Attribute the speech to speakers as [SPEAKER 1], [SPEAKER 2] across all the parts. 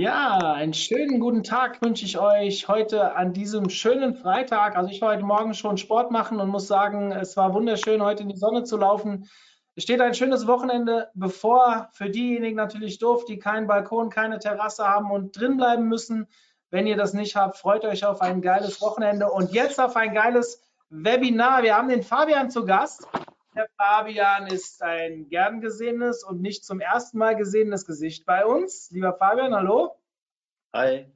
[SPEAKER 1] Ja, einen schönen guten Tag wünsche ich euch heute an diesem schönen Freitag. Also ich war heute Morgen schon Sport machen und muss sagen, es war wunderschön, heute in die Sonne zu laufen. Es steht ein schönes Wochenende bevor. Für diejenigen natürlich doof, die keinen Balkon, keine Terrasse haben und drin bleiben müssen. Wenn ihr das nicht habt, freut euch auf ein geiles Wochenende und jetzt auf ein geiles Webinar. Wir haben den Fabian zu Gast. Der Fabian ist ein gern gesehenes und nicht zum ersten Mal gesehenes Gesicht bei uns. Lieber Fabian, hallo.
[SPEAKER 2] Hi.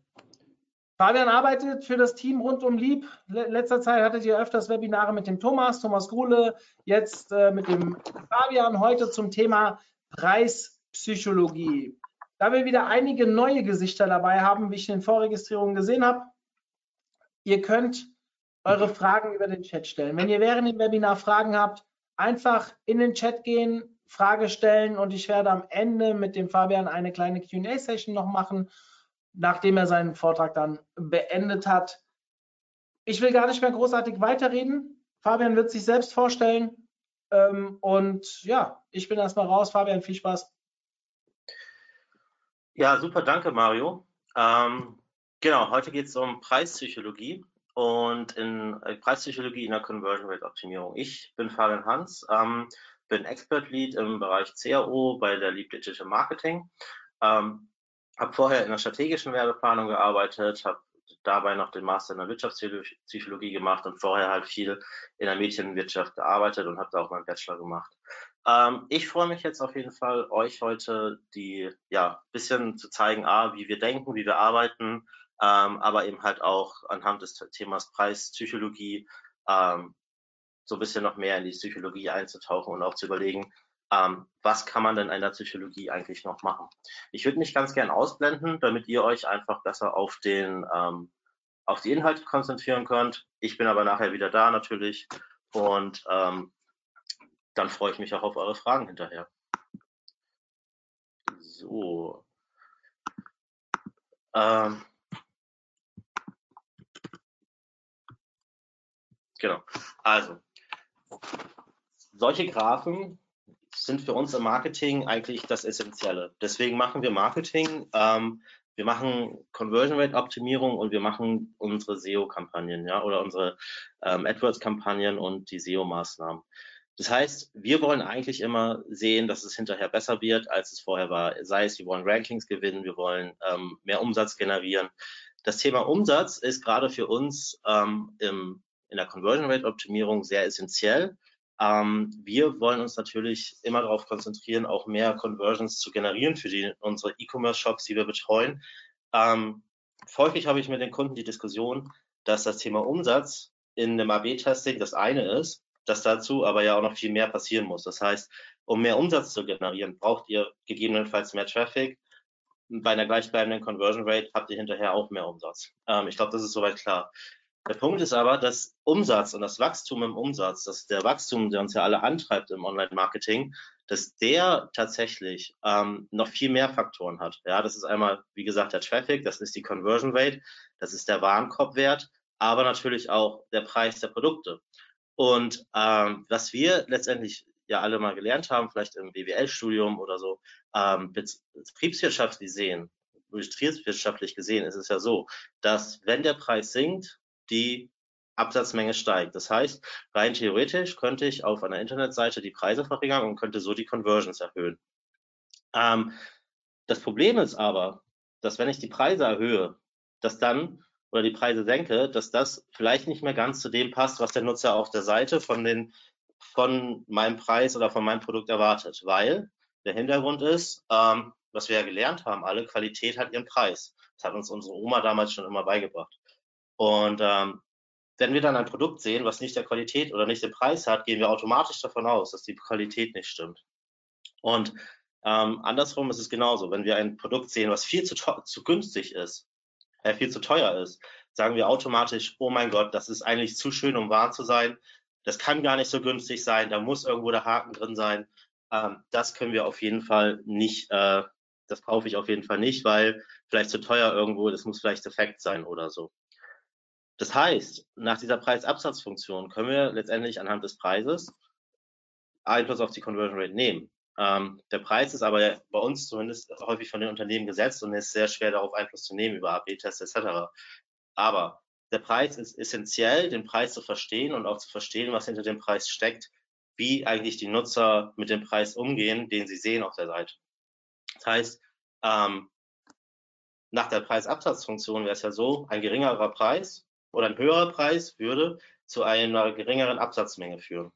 [SPEAKER 1] Fabian arbeitet für das Team rund um Lieb. Le- Letzter Zeit hattet ihr öfters Webinare mit dem Thomas, Thomas Gruhle, jetzt äh, mit dem Fabian, heute zum Thema Preispsychologie. Da wir wieder einige neue Gesichter dabei haben, wie ich in den Vorregistrierungen gesehen habe, ihr könnt eure Fragen über den Chat stellen. Wenn ihr während dem Webinar Fragen habt, einfach in den Chat gehen, Frage stellen und ich werde am Ende mit dem Fabian eine kleine Q&A-Session noch machen, nachdem er seinen Vortrag dann beendet hat. Ich will gar nicht mehr großartig weiterreden. Fabian wird sich selbst vorstellen. Ähm, und ja, ich bin erstmal raus. Fabian, viel Spaß.
[SPEAKER 2] Ja, super, danke Mario. Ähm, genau, heute geht es um Preispsychologie und in äh, Preispsychologie in der Conversion Rate Optimierung. Ich bin Fabian Hans, ähm, bin Expert Lead im Bereich CAO bei der Lead Digital Marketing. Ähm, habe vorher in der strategischen Werbeplanung gearbeitet, habe dabei noch den Master in der Wirtschaftspsychologie gemacht und vorher halt viel in der Medienwirtschaft gearbeitet und habe da auch meinen Bachelor gemacht. Ähm, ich freue mich jetzt auf jeden Fall, euch heute die, ja, bisschen zu zeigen, A, wie wir denken, wie wir arbeiten, ähm, aber eben halt auch anhand des Themas Preispsychologie ähm, so ein bisschen noch mehr in die Psychologie einzutauchen und auch zu überlegen, ähm, was kann man denn in der Psychologie eigentlich noch machen. Ich würde mich ganz gern ausblenden, damit ihr euch einfach besser auf den, ähm, auf die Inhalte konzentrieren könnt. Ich bin aber nachher wieder da natürlich und ähm, dann freue ich mich auch auf eure Fragen hinterher. So. Ähm, genau. Also, solche Graphen sind für uns im Marketing eigentlich das Essentielle. Deswegen machen wir Marketing. Ähm, wir machen Conversion Rate Optimierung und wir machen unsere SEO-Kampagnen, ja, oder unsere ähm, AdWords-Kampagnen und die SEO-Maßnahmen. Das heißt, wir wollen eigentlich immer sehen, dass es hinterher besser wird, als es vorher war. Sei es, wir wollen Rankings gewinnen, wir wollen ähm, mehr Umsatz generieren. Das Thema Umsatz ist gerade für uns ähm, im, in der Conversion Rate Optimierung sehr essentiell. Ähm, wir wollen uns natürlich immer darauf konzentrieren, auch mehr Conversions zu generieren für die, unsere E-Commerce-Shops, die wir betreuen. Ähm, häufig habe ich mit den Kunden die Diskussion, dass das Thema Umsatz in einem AB-Testing das eine ist, dass dazu aber ja auch noch viel mehr passieren muss. Das heißt, um mehr Umsatz zu generieren, braucht ihr gegebenenfalls mehr Traffic. Bei einer gleichbleibenden Conversion Rate habt ihr hinterher auch mehr Umsatz. Ähm, ich glaube, das ist soweit klar. Der Punkt ist aber, dass Umsatz und das Wachstum im Umsatz, dass der Wachstum, der uns ja alle antreibt im Online-Marketing, dass der tatsächlich ähm, noch viel mehr Faktoren hat. Ja, das ist einmal, wie gesagt, der Traffic, das ist die Conversion Rate, das ist der Warenkorbwert, aber natürlich auch der Preis der Produkte. Und ähm, was wir letztendlich ja alle mal gelernt haben, vielleicht im BWL-Studium oder so, ähm, betriebswirtschaftlich sehen, betriebswirtschaftlich gesehen ist es ja so, dass wenn der Preis sinkt, die Absatzmenge steigt. Das heißt, rein theoretisch könnte ich auf einer Internetseite die Preise verringern und könnte so die Conversions erhöhen. Ähm, das Problem ist aber, dass wenn ich die Preise erhöhe, dass dann oder die Preise senke, dass das vielleicht nicht mehr ganz zu dem passt, was der Nutzer auf der Seite von den von meinem Preis oder von meinem Produkt erwartet, weil der Hintergrund ist, ähm, was wir ja gelernt haben, alle Qualität hat ihren Preis. Das hat uns unsere Oma damals schon immer beigebracht. Und ähm, wenn wir dann ein Produkt sehen, was nicht der Qualität oder nicht den Preis hat, gehen wir automatisch davon aus, dass die Qualität nicht stimmt. Und ähm, andersrum ist es genauso. Wenn wir ein Produkt sehen, was viel zu, zu günstig ist, äh, viel zu teuer ist, sagen wir automatisch, oh mein Gott, das ist eigentlich zu schön, um wahr zu sein. Das kann gar nicht so günstig sein, da muss irgendwo der Haken drin sein. Ähm, das können wir auf jeden Fall nicht, äh, das kaufe ich auf jeden Fall nicht, weil vielleicht zu teuer irgendwo, das muss vielleicht defekt sein oder so. Das heißt, nach dieser Preisabsatzfunktion können wir letztendlich anhand des Preises Einfluss auf die Conversion Rate nehmen. Ähm, der Preis ist aber bei uns zumindest häufig von den Unternehmen gesetzt und ist sehr schwer darauf Einfluss zu nehmen über AB-Tests etc. Aber der Preis ist essentiell, den Preis zu verstehen und auch zu verstehen, was hinter dem Preis steckt, wie eigentlich die Nutzer mit dem Preis umgehen, den sie sehen auf der Seite. Das heißt, ähm, nach der Preisabsatzfunktion wäre es ja so, ein geringerer Preis oder ein höherer Preis würde zu einer geringeren Absatzmenge führen.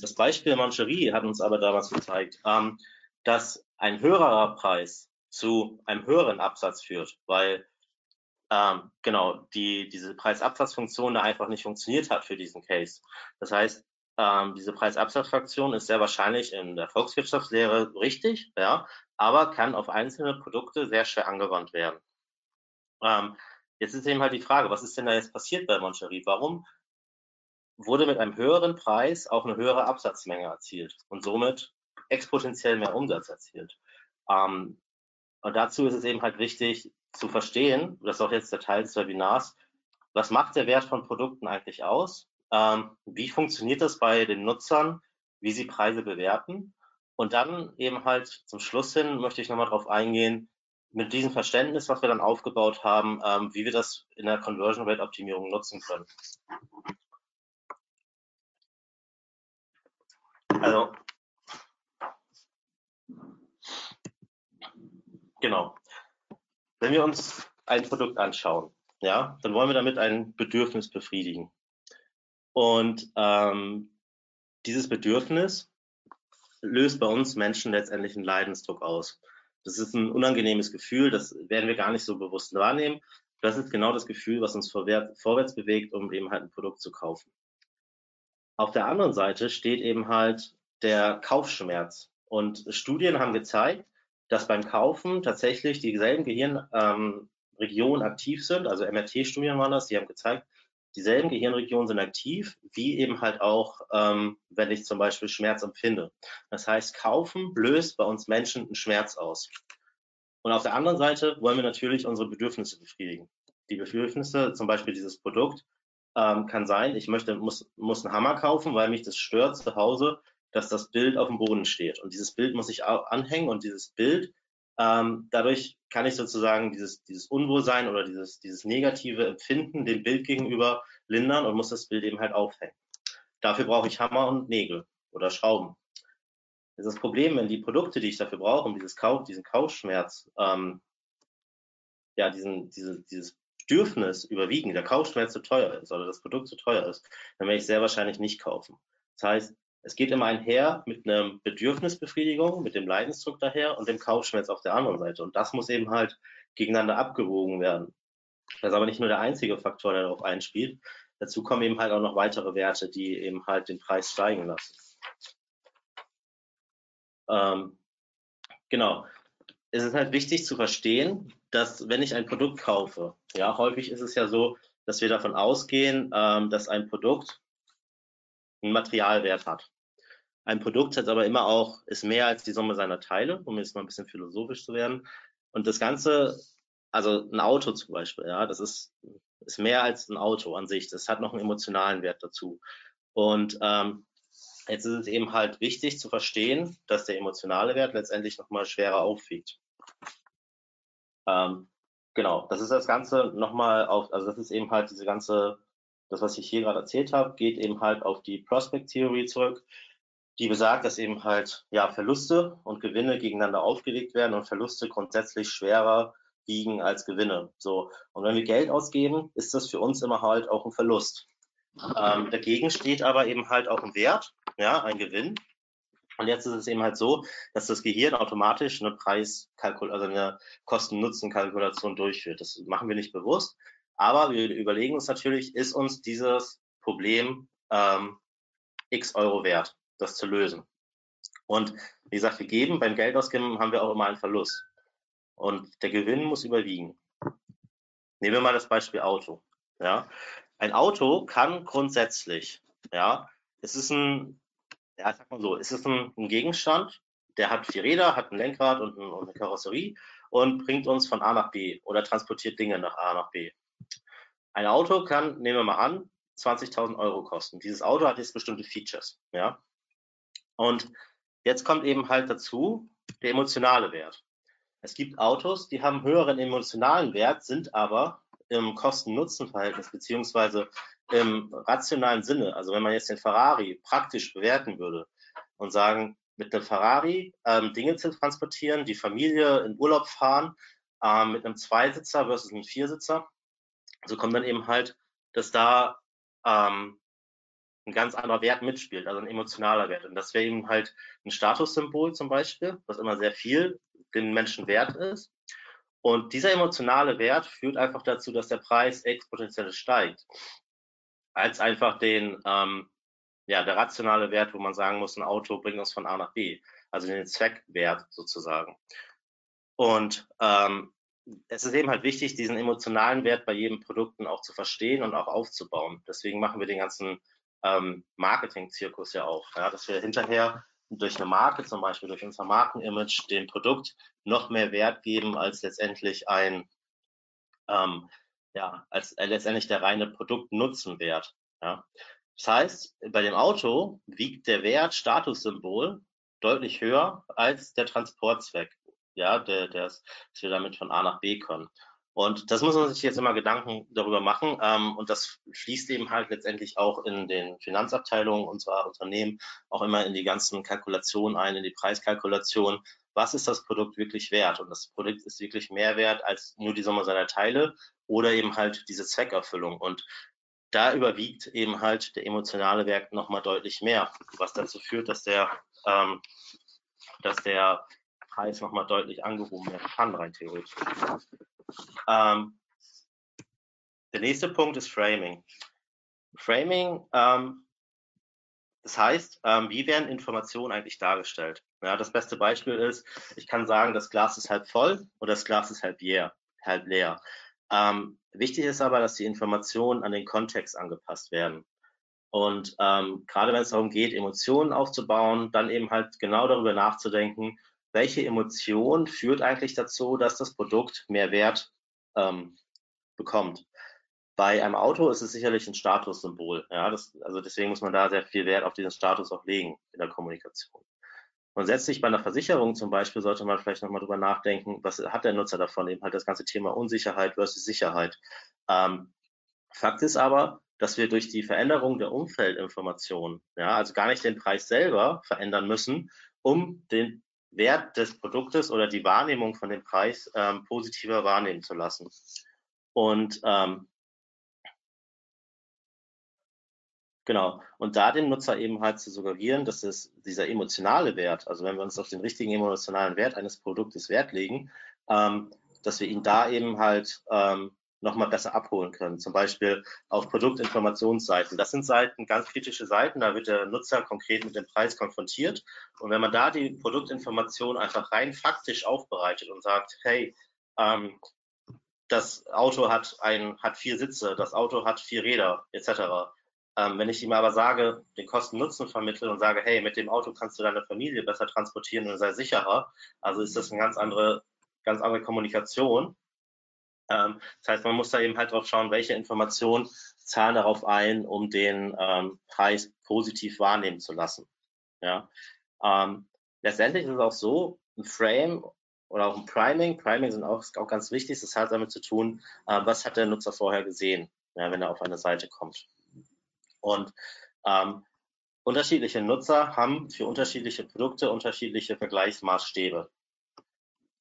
[SPEAKER 2] Das Beispiel Mancherie hat uns aber damals gezeigt, ähm, dass ein höherer Preis zu einem höheren Absatz führt, weil ähm, genau die, diese Preisabsatzfunktion da einfach nicht funktioniert hat für diesen Case. Das heißt, ähm, diese Preisabsatzfunktion ist sehr wahrscheinlich in der Volkswirtschaftslehre richtig, ja, aber kann auf einzelne Produkte sehr schwer angewandt werden. Ähm, jetzt ist eben halt die Frage, was ist denn da jetzt passiert bei Moncherie? Warum wurde mit einem höheren Preis auch eine höhere Absatzmenge erzielt und somit exponentiell mehr Umsatz erzielt? Ähm, und dazu ist es eben halt wichtig zu verstehen, das ist auch jetzt der Teil des Webinars, was macht der Wert von Produkten eigentlich aus? Ähm, wie funktioniert das bei den Nutzern, wie sie Preise bewerten? Und dann eben halt zum Schluss hin möchte ich nochmal darauf eingehen, mit diesem Verständnis, was wir dann aufgebaut haben, ähm, wie wir das in der Conversion Rate Optimierung nutzen können. Also, genau. Wenn wir uns ein Produkt anschauen, ja, dann wollen wir damit ein Bedürfnis befriedigen. Und ähm, dieses Bedürfnis löst bei uns Menschen letztendlich einen Leidensdruck aus. Das ist ein unangenehmes Gefühl, das werden wir gar nicht so bewusst wahrnehmen. Das ist genau das Gefühl, was uns vorwärts bewegt, um eben halt ein Produkt zu kaufen. Auf der anderen Seite steht eben halt der Kaufschmerz. Und Studien haben gezeigt, dass beim Kaufen tatsächlich dieselben Gehirnregionen ähm, aktiv sind. Also MRT-Studien waren das, die haben gezeigt, dieselben Gehirnregionen sind aktiv, wie eben halt auch, ähm, wenn ich zum Beispiel Schmerz empfinde. Das heißt, Kaufen löst bei uns Menschen einen Schmerz aus. Und auf der anderen Seite wollen wir natürlich unsere Bedürfnisse befriedigen. Die Bedürfnisse, zum Beispiel dieses Produkt, ähm, kann sein, ich möchte, muss, muss einen Hammer kaufen, weil mich das stört zu Hause, dass das Bild auf dem Boden steht. Und dieses Bild muss ich anhängen und dieses Bild, ähm, dadurch kann ich sozusagen dieses, dieses Unwohlsein oder dieses, dieses negative Empfinden dem Bild gegenüber lindern und muss das Bild eben halt aufhängen. Dafür brauche ich Hammer und Nägel oder Schrauben. Das ist das Problem, wenn die Produkte, die ich dafür brauche, um dieses Kauf, diesen Kaufschmerz, ähm, ja, diesen, diese, dieses Bedürfnis überwiegen, der Kaufschmerz zu teuer ist oder das Produkt zu teuer ist, dann werde ich sehr wahrscheinlich nicht kaufen. Das heißt, es geht immer einher mit einer Bedürfnisbefriedigung, mit dem Leidensdruck daher und dem Kaufschmerz auf der anderen Seite. Und das muss eben halt gegeneinander abgewogen werden. Das ist aber nicht nur der einzige Faktor, der darauf einspielt. Dazu kommen eben halt auch noch weitere Werte, die eben halt den Preis steigen lassen. Ähm, genau. Es ist halt wichtig zu verstehen, dass wenn ich ein Produkt kaufe, ja, häufig ist es ja so, dass wir davon ausgehen, ähm, dass ein Produkt einen Materialwert hat. Ein Produkt hat aber immer auch, ist mehr als die Summe seiner Teile, um jetzt mal ein bisschen philosophisch zu werden. Und das Ganze, also ein Auto zum Beispiel, ja, das ist, ist mehr als ein Auto an sich. Das hat noch einen emotionalen Wert dazu. Und ähm, jetzt ist es eben halt wichtig zu verstehen, dass der emotionale Wert letztendlich nochmal schwerer aufwiegt. Ähm, genau, das ist das Ganze nochmal auf, also das ist eben halt diese ganze, das, was ich hier gerade erzählt habe, geht eben halt auf die Prospect-Theorie zurück, die besagt, dass eben halt ja Verluste und Gewinne gegeneinander aufgelegt werden und Verluste grundsätzlich schwerer wiegen als Gewinne. So und wenn wir Geld ausgeben, ist das für uns immer halt auch ein Verlust. Ähm, dagegen steht aber eben halt auch ein Wert, ja, ein Gewinn. Und jetzt ist es eben halt so, dass das Gehirn automatisch eine Preiskalkulation, also eine Kosten-Nutzen-Kalkulation durchführt. Das machen wir nicht bewusst, aber wir überlegen uns natürlich, ist uns dieses Problem ähm, x Euro wert, das zu lösen. Und wie gesagt, wir geben, beim Geldausgeben haben wir auch immer einen Verlust. Und der Gewinn muss überwiegen. Nehmen wir mal das Beispiel Auto. Ja, ein Auto kann grundsätzlich, ja, es ist ein, ja, sag mal so, es ist ein, ein Gegenstand, der hat vier Räder, hat ein Lenkrad und, ein, und eine Karosserie und bringt uns von A nach B oder transportiert Dinge nach A nach B. Ein Auto kann, nehmen wir mal an, 20.000 Euro kosten. Dieses Auto hat jetzt bestimmte Features, ja. Und jetzt kommt eben halt dazu der emotionale Wert. Es gibt Autos, die haben höheren emotionalen Wert, sind aber im Kosten-Nutzen-Verhältnis beziehungsweise im rationalen Sinne, also wenn man jetzt den Ferrari praktisch bewerten würde und sagen, mit einem Ferrari ähm, Dinge zu transportieren, die Familie in Urlaub fahren, ähm, mit einem Zweisitzer versus einem Viersitzer, so kommt dann eben halt, dass da ähm, ein ganz anderer Wert mitspielt, also ein emotionaler Wert. Und das wäre eben halt ein Statussymbol zum Beispiel, was immer sehr viel den Menschen wert ist. Und dieser emotionale Wert führt einfach dazu, dass der Preis exponentiell steigt, als einfach den, ähm, ja, der rationale Wert, wo man sagen muss, ein Auto bringt uns von A nach B, also den Zweckwert sozusagen. Und ähm, es ist eben halt wichtig, diesen emotionalen Wert bei jedem Produkten auch zu verstehen und auch aufzubauen. Deswegen machen wir den ganzen ähm, Marketing-Zirkus ja auch, ja, dass wir hinterher durch eine Marke, zum Beispiel durch unser Markenimage, dem Produkt noch mehr Wert geben als letztendlich ein, ähm, ja, als äh, letztendlich der reine Produktnutzenwert. Ja. Das heißt, bei dem Auto wiegt der Wert Statussymbol deutlich höher als der Transportzweck, ja, der, der, dass wir damit von A nach B können. Und das muss man sich jetzt immer Gedanken darüber machen. Ähm, und das fließt eben halt letztendlich auch in den Finanzabteilungen unserer Unternehmen auch immer in die ganzen Kalkulationen ein, in die Preiskalkulation. Was ist das Produkt wirklich wert? Und das Produkt ist wirklich mehr wert als nur die Summe seiner Teile oder eben halt diese Zweckerfüllung. Und da überwiegt eben halt der emotionale Wert nochmal deutlich mehr, was dazu führt, dass der, ähm, dass der Preis nochmal deutlich angehoben werden kann, rein theoretisch. Ähm, der nächste Punkt ist Framing. Framing, ähm, das heißt, ähm, wie werden Informationen eigentlich dargestellt? Ja, das beste Beispiel ist, ich kann sagen, das Glas ist halb voll oder das Glas ist halb leer. Halb leer. Ähm, wichtig ist aber, dass die Informationen an den Kontext angepasst werden. Und ähm, gerade wenn es darum geht, Emotionen aufzubauen, dann eben halt genau darüber nachzudenken, welche Emotion führt eigentlich dazu, dass das Produkt mehr Wert ähm, bekommt. Bei einem Auto ist es sicherlich ein Statussymbol. Ja, das, also deswegen muss man da sehr viel Wert auf diesen Status auch legen in der Kommunikation. Grundsätzlich bei einer Versicherung zum Beispiel sollte man vielleicht nochmal drüber nachdenken, was hat der Nutzer davon? Eben halt das ganze Thema Unsicherheit versus Sicherheit. Ähm, Fakt ist aber, dass wir durch die Veränderung der Umfeldinformationen, ja, also gar nicht den Preis selber verändern müssen, um den Wert des Produktes oder die Wahrnehmung von dem Preis ähm, positiver wahrnehmen zu lassen. Und ähm, genau, und da dem Nutzer eben halt zu suggerieren, dass es dieser emotionale Wert, also wenn wir uns auf den richtigen emotionalen Wert eines Produktes Wert legen, ähm, dass wir ihn da eben halt ähm, nochmal besser abholen können. Zum Beispiel auf Produktinformationsseiten. Das sind Seiten, ganz kritische Seiten, da wird der Nutzer konkret mit dem Preis konfrontiert. Und wenn man da die Produktinformation einfach rein faktisch aufbereitet und sagt, hey, ähm, das Auto hat ein, hat vier Sitze, das Auto hat vier Räder, etc. Ähm, wenn ich ihm aber sage, den Kosten-Nutzen vermittle und sage, hey, mit dem Auto kannst du deine Familie besser transportieren und sei sicherer, also ist das eine ganz andere, ganz andere Kommunikation ähm, das heißt, man muss da eben halt drauf schauen, welche Informationen zahlen darauf ein, um den ähm, Preis positiv wahrnehmen zu lassen. Ja. Ähm, letztendlich ist es auch so, ein Frame oder auch ein Priming, Priming sind auch, auch ganz wichtig, das hat damit zu tun, äh, was hat der Nutzer vorher gesehen, ja, wenn er auf eine Seite kommt. Und ähm, unterschiedliche Nutzer haben für unterschiedliche Produkte unterschiedliche Vergleichsmaßstäbe.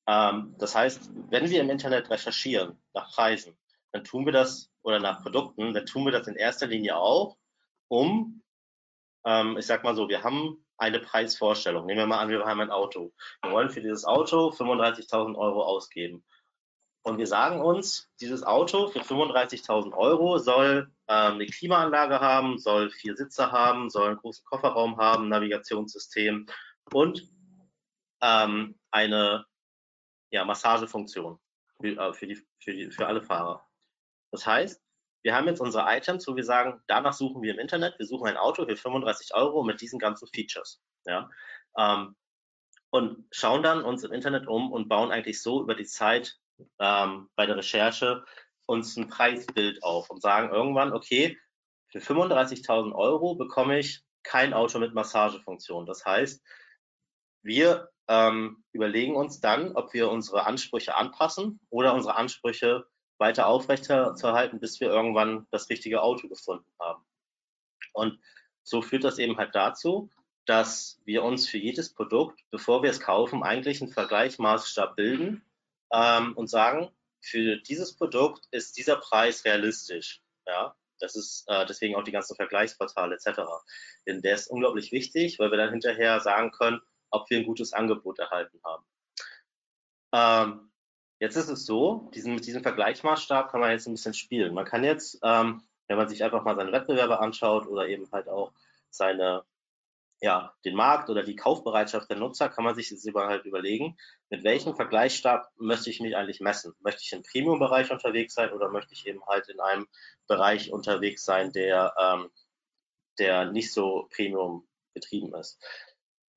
[SPEAKER 2] Ähm, das heißt, wenn wir im Internet recherchieren nach Preisen, dann tun wir das oder nach Produkten, dann tun wir das in erster Linie auch, um, ähm, ich sag mal so, wir haben eine Preisvorstellung. Nehmen wir mal an, wir haben ein Auto. Wir wollen für dieses Auto 35.000 Euro ausgeben. Und wir sagen uns, dieses Auto für 35.000 Euro soll ähm, eine Klimaanlage haben, soll vier Sitze haben, soll einen großen Kofferraum haben, Navigationssystem und ähm, eine ja, Massagefunktion für, äh, für, die, für, die, für alle Fahrer. Das heißt, wir haben jetzt unsere Items, wo wir sagen, danach suchen wir im Internet, wir suchen ein Auto für 35 Euro mit diesen ganzen Features. Ja? Ähm, und schauen dann uns im Internet um und bauen eigentlich so über die Zeit ähm, bei der Recherche uns ein Preisbild auf und sagen irgendwann, okay, für 35.000 Euro bekomme ich kein Auto mit Massagefunktion. Das heißt, wir ähm, überlegen uns dann, ob wir unsere Ansprüche anpassen oder unsere Ansprüche weiter aufrechtzuerhalten, bis wir irgendwann das richtige Auto gefunden haben. Und so führt das eben halt dazu, dass wir uns für jedes Produkt, bevor wir es kaufen, eigentlich einen Vergleichsmaßstab bilden ähm, und sagen, für dieses Produkt ist dieser Preis realistisch. Ja, das ist äh, deswegen auch die ganzen Vergleichsportale etc. Denn der ist unglaublich wichtig, weil wir dann hinterher sagen können, ob wir ein gutes Angebot erhalten haben. Ähm, jetzt ist es so, diesen, mit diesem Vergleichsmaßstab kann man jetzt ein bisschen spielen. Man kann jetzt, ähm, wenn man sich einfach mal seine Wettbewerber anschaut oder eben halt auch seine ja, den Markt oder die Kaufbereitschaft der Nutzer kann man sich jetzt über, halt überlegen, mit welchem Vergleichsstab möchte ich mich eigentlich messen? Möchte ich im Premium-Bereich unterwegs sein oder möchte ich eben halt in einem Bereich unterwegs sein, der, ähm, der nicht so Premium getrieben ist?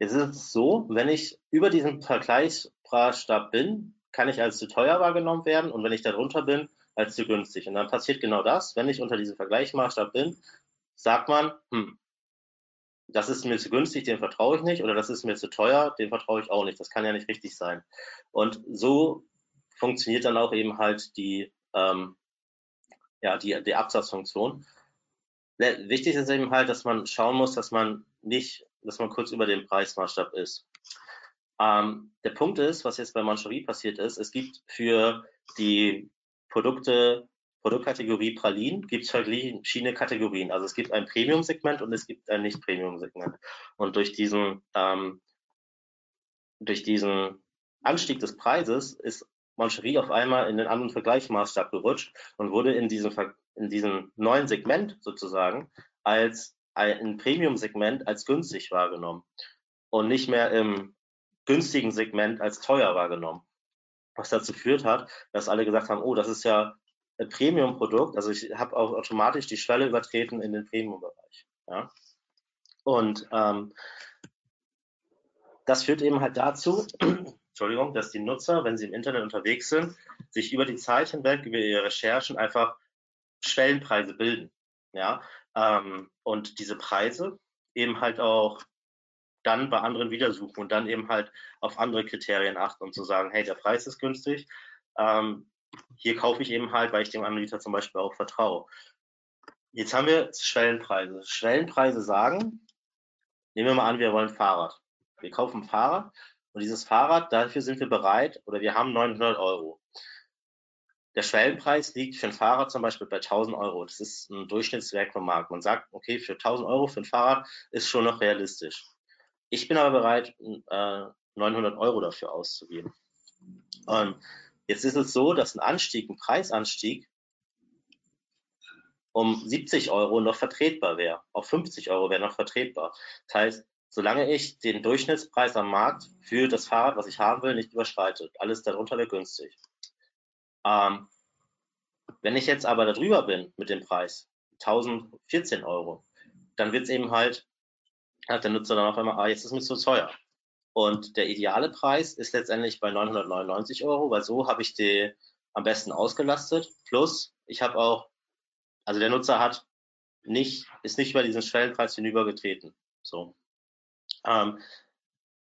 [SPEAKER 2] Jetzt ist es so, wenn ich über diesen Vergleichsstab bin, kann ich als zu teuer wahrgenommen werden und wenn ich darunter bin, als zu günstig. Und dann passiert genau das, wenn ich unter diesem Vergleichsmaßstab bin, sagt man, hm, das ist mir zu günstig, dem vertraue ich nicht, oder das ist mir zu teuer, dem vertraue ich auch nicht. Das kann ja nicht richtig sein. Und so funktioniert dann auch eben halt die, ähm, ja, die, die Absatzfunktion. Wichtig ist eben halt, dass man schauen muss, dass man nicht, dass man kurz über dem Preismaßstab ist. Ähm, der Punkt ist, was jetzt bei Mancherie passiert ist, es gibt für die Produkte Produktkategorie Pralinen gibt es verschiedene Kategorien. Also es gibt ein Premium-Segment und es gibt ein Nicht-Premium-Segment. Und durch diesen, ähm, durch diesen Anstieg des Preises ist Mancherie auf einmal in den anderen Vergleichsmaßstab gerutscht und wurde in diesem, in diesem neuen Segment sozusagen als ein Premium-Segment als günstig wahrgenommen und nicht mehr im günstigen Segment als teuer wahrgenommen. Was dazu führt hat, dass alle gesagt haben, oh, das ist ja Premium-Produkt, also ich habe auch automatisch die Schwelle übertreten in den Premium-Bereich. Ja? Und ähm, das führt eben halt dazu, Entschuldigung, dass die Nutzer, wenn sie im Internet unterwegs sind, sich über die Zeit hinweg, über ihre Recherchen einfach Schwellenpreise bilden. Ja? Ähm, und diese Preise eben halt auch dann bei anderen wieder suchen und dann eben halt auf andere Kriterien achten und zu sagen, hey, der Preis ist günstig, ähm, hier kaufe ich eben halt, weil ich dem Anbieter zum Beispiel auch vertraue. Jetzt haben wir Schwellenpreise. Schwellenpreise sagen, nehmen wir mal an, wir wollen Fahrrad. Wir kaufen ein Fahrrad und dieses Fahrrad, dafür sind wir bereit oder wir haben 900 Euro. Der Schwellenpreis liegt für ein Fahrrad zum Beispiel bei 1000 Euro. Das ist ein Durchschnittswerk vom Markt. Man sagt, okay, für 1000 Euro für ein Fahrrad ist schon noch realistisch. Ich bin aber bereit, äh, 900 Euro dafür auszugeben. Und Jetzt ist es so, dass ein Anstieg, ein Preisanstieg um 70 Euro noch vertretbar wäre. Auf 50 Euro wäre noch vertretbar. Das heißt, solange ich den Durchschnittspreis am Markt für das Fahrrad, was ich haben will, nicht überschreite, alles darunter wäre günstig. Ähm, wenn ich jetzt aber darüber bin mit dem Preis, 1014 Euro, dann wird es eben halt, hat der Nutzer dann auf einmal, ah, jetzt ist es mir zu teuer. Und der ideale Preis ist letztendlich bei 999 Euro, weil so habe ich die am besten ausgelastet. Plus, ich habe auch, also der Nutzer hat nicht, ist nicht über diesen Schwellenpreis hinübergetreten. So. Ähm,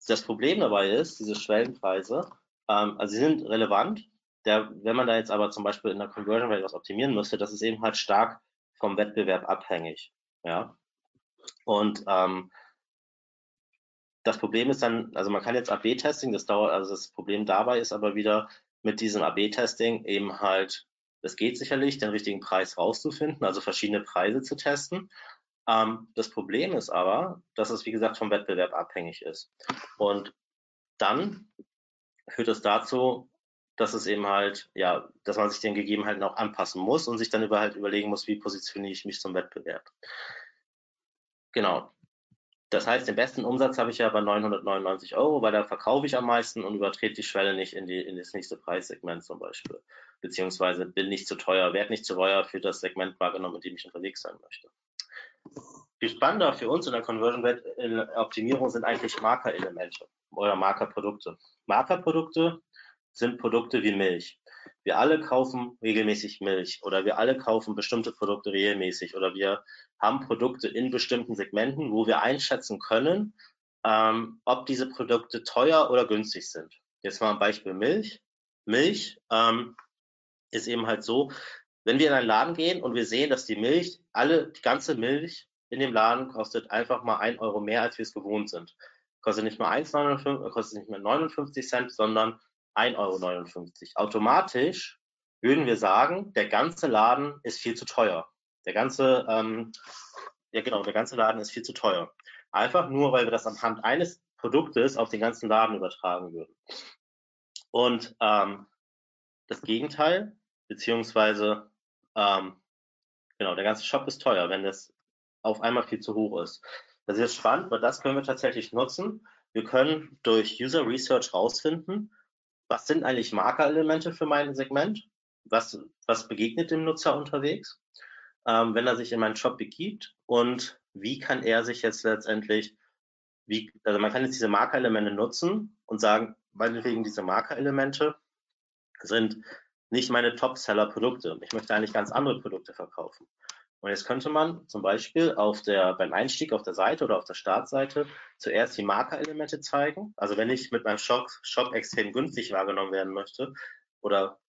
[SPEAKER 2] das Problem dabei ist, diese Schwellenpreise, ähm, also sie sind relevant. Der, wenn man da jetzt aber zum Beispiel in der Conversion Rate was optimieren müsste, das ist eben halt stark vom Wettbewerb abhängig. Ja. Und ähm, das Problem ist dann, also man kann jetzt AB-Testing, das dauert, also das Problem dabei ist aber wieder mit diesem AB-Testing eben halt, es geht sicherlich, den richtigen Preis rauszufinden, also verschiedene Preise zu testen. Ähm, das Problem ist aber, dass es wie gesagt vom Wettbewerb abhängig ist. Und dann führt es dazu, dass es eben halt, ja, dass man sich den Gegebenheiten auch anpassen muss und sich dann über halt überlegen muss, wie positioniere ich mich zum Wettbewerb. Genau. Das heißt, den besten Umsatz habe ich ja bei 999 Euro, weil da verkaufe ich am meisten und übertrete die Schwelle nicht in, die, in das nächste Preissegment zum Beispiel. beziehungsweise bin nicht zu teuer, werde nicht zu teuer für das Segment wahrgenommen, in dem ich unterwegs sein möchte. Viel spannender für uns in der Conversion Rate Optimierung sind eigentlich Markerelemente oder Markerprodukte. Markerprodukte sind Produkte wie Milch. Wir alle kaufen regelmäßig Milch oder wir alle kaufen bestimmte Produkte regelmäßig oder wir haben Produkte in bestimmten Segmenten, wo wir einschätzen können, ähm, ob diese Produkte teuer oder günstig sind. Jetzt mal ein Beispiel Milch. Milch ähm, ist eben halt so, wenn wir in einen Laden gehen und wir sehen, dass die Milch, alle, die ganze Milch in dem Laden kostet einfach mal ein Euro mehr, als wir es gewohnt sind. Kostet nicht mal 1,59, kostet nicht mehr 59 Cent, sondern 1,59 Euro. Automatisch würden wir sagen, der ganze Laden ist viel zu teuer. Der ganze, ähm, ja genau, der ganze Laden ist viel zu teuer. Einfach nur, weil wir das anhand eines Produktes auf den ganzen Laden übertragen würden. Und ähm, das Gegenteil, beziehungsweise ähm, genau, der ganze Shop ist teuer, wenn das auf einmal viel zu hoch ist. Das ist spannend, weil das können wir tatsächlich nutzen. Wir können durch User Research rausfinden, was sind eigentlich Markerelemente für mein Segment? Was, was begegnet dem Nutzer unterwegs, ähm, wenn er sich in meinen Shop begibt? Und wie kann er sich jetzt letztendlich, wie, also man kann jetzt diese Markerelemente nutzen und sagen, meinetwegen diese Markerelemente sind nicht meine Top-Seller-Produkte. Ich möchte eigentlich ganz andere Produkte verkaufen. Und jetzt könnte man zum Beispiel auf der, beim Einstieg auf der Seite oder auf der Startseite zuerst die Markerelemente zeigen. Also wenn ich mit meinem Shop, Shop extrem günstig wahrgenommen werden möchte oder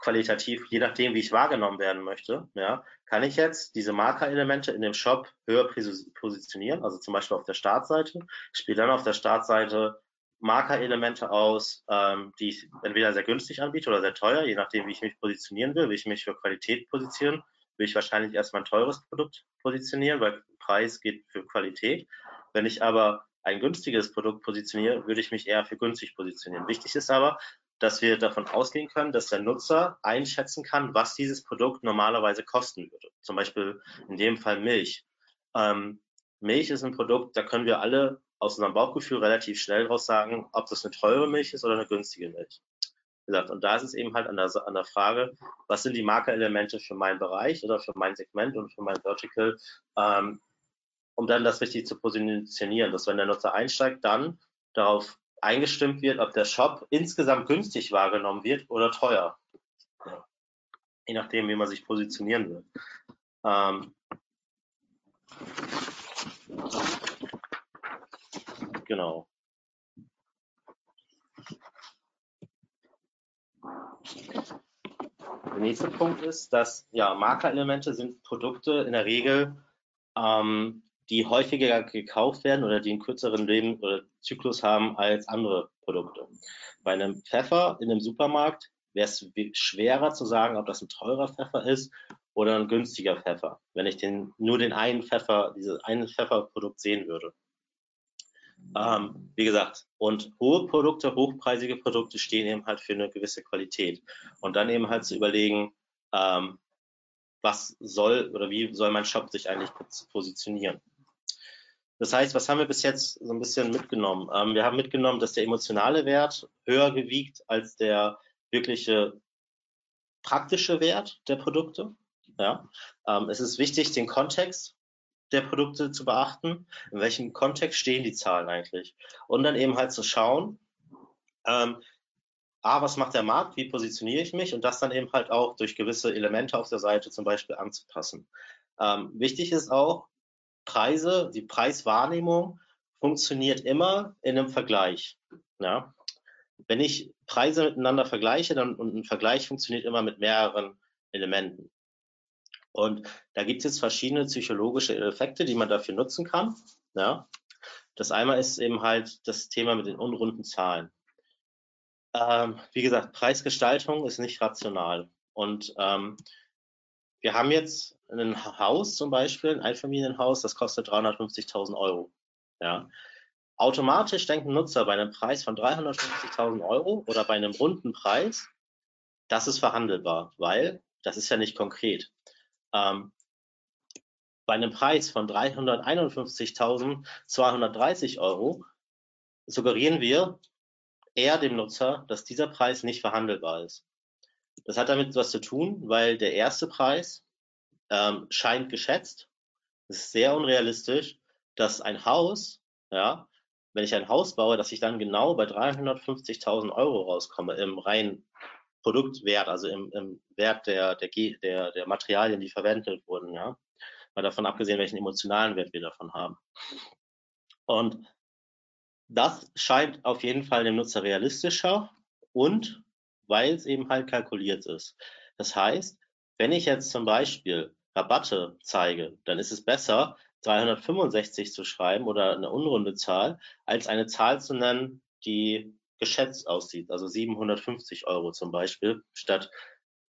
[SPEAKER 2] qualitativ, je nachdem, wie ich wahrgenommen werden möchte, ja, kann ich jetzt diese Markerelemente in dem Shop höher positionieren, also zum Beispiel auf der Startseite. Ich spiele dann auf der Startseite Markerelemente aus, ähm, die ich entweder sehr günstig anbiete oder sehr teuer, je nachdem, wie ich mich positionieren will, wie ich mich für Qualität positionieren will ich wahrscheinlich erstmal ein teures Produkt positionieren, weil Preis geht für Qualität. Wenn ich aber ein günstiges Produkt positioniere, würde ich mich eher für günstig positionieren. Wichtig ist aber, dass wir davon ausgehen können, dass der Nutzer einschätzen kann, was dieses Produkt normalerweise kosten würde. Zum Beispiel in dem Fall Milch. Ähm, Milch ist ein Produkt, da können wir alle aus unserem Bauchgefühl relativ schnell raus sagen, ob das eine teure Milch ist oder eine günstige Milch gesagt. Und da ist es eben halt an der, an der Frage, was sind die Markerelemente für meinen Bereich oder für mein Segment und für mein Vertical, ähm, um dann das richtig zu positionieren, dass wenn der Nutzer einsteigt, dann darauf eingestimmt wird, ob der Shop insgesamt günstig wahrgenommen wird oder teuer. Je nachdem, wie man sich positionieren will. Ähm, genau. Der nächste Punkt ist, dass ja, Markerelemente sind Produkte in der Regel, ähm, die häufiger gekauft werden oder die einen kürzeren Leben oder Zyklus haben als andere Produkte. Bei einem Pfeffer in einem Supermarkt wäre es schwerer zu sagen, ob das ein teurer Pfeffer ist oder ein günstiger Pfeffer, wenn ich den, nur den einen Pfeffer, dieses eine Pfefferprodukt sehen würde. Ähm, wie gesagt, und hohe Produkte, hochpreisige Produkte stehen eben halt für eine gewisse Qualität. Und dann eben halt zu überlegen, ähm, was soll oder wie soll mein Shop sich eigentlich positionieren. Das heißt, was haben wir bis jetzt so ein bisschen mitgenommen? Ähm, wir haben mitgenommen, dass der emotionale Wert höher gewiegt als der wirkliche praktische Wert der Produkte. Ja, ähm, es ist wichtig, den Kontext der Produkte zu beachten, in welchem Kontext stehen die Zahlen eigentlich. Und dann eben halt zu schauen, ähm, A, was macht der Markt, wie positioniere ich mich und das dann eben halt auch durch gewisse Elemente auf der Seite zum Beispiel anzupassen. Ähm, wichtig ist auch, Preise, die Preiswahrnehmung funktioniert immer in einem Vergleich. Ja? Wenn ich Preise miteinander vergleiche, dann und ein Vergleich funktioniert immer mit mehreren Elementen. Und da gibt es jetzt verschiedene psychologische Effekte, die man dafür nutzen kann. Ja. Das einmal ist eben halt das Thema mit den unrunden Zahlen. Ähm, wie gesagt, Preisgestaltung ist nicht rational. Und ähm, wir haben jetzt ein Haus zum Beispiel, ein Einfamilienhaus, das kostet 350.000 Euro. Ja. Automatisch denkt ein Nutzer bei einem Preis von 350.000 Euro oder bei einem runden Preis, das ist verhandelbar, weil das ist ja nicht konkret. Ähm, bei einem Preis von 351.230 Euro suggerieren wir eher dem Nutzer, dass dieser Preis nicht verhandelbar ist. Das hat damit was zu tun, weil der erste Preis ähm, scheint geschätzt. Es ist sehr unrealistisch, dass ein Haus, ja, wenn ich ein Haus baue, dass ich dann genau bei 350.000 Euro rauskomme im reinen Produktwert, also im, im Wert der, der, der, der Materialien, die verwendet wurden, ja. Mal davon abgesehen, welchen emotionalen Wert wir davon haben. Und das scheint auf jeden Fall dem Nutzer realistischer und weil es eben halt kalkuliert ist. Das heißt, wenn ich jetzt zum Beispiel Rabatte zeige, dann ist es besser, 365 zu schreiben oder eine unrunde Zahl, als eine Zahl zu nennen, die geschätzt aussieht, also 750 Euro zum Beispiel, statt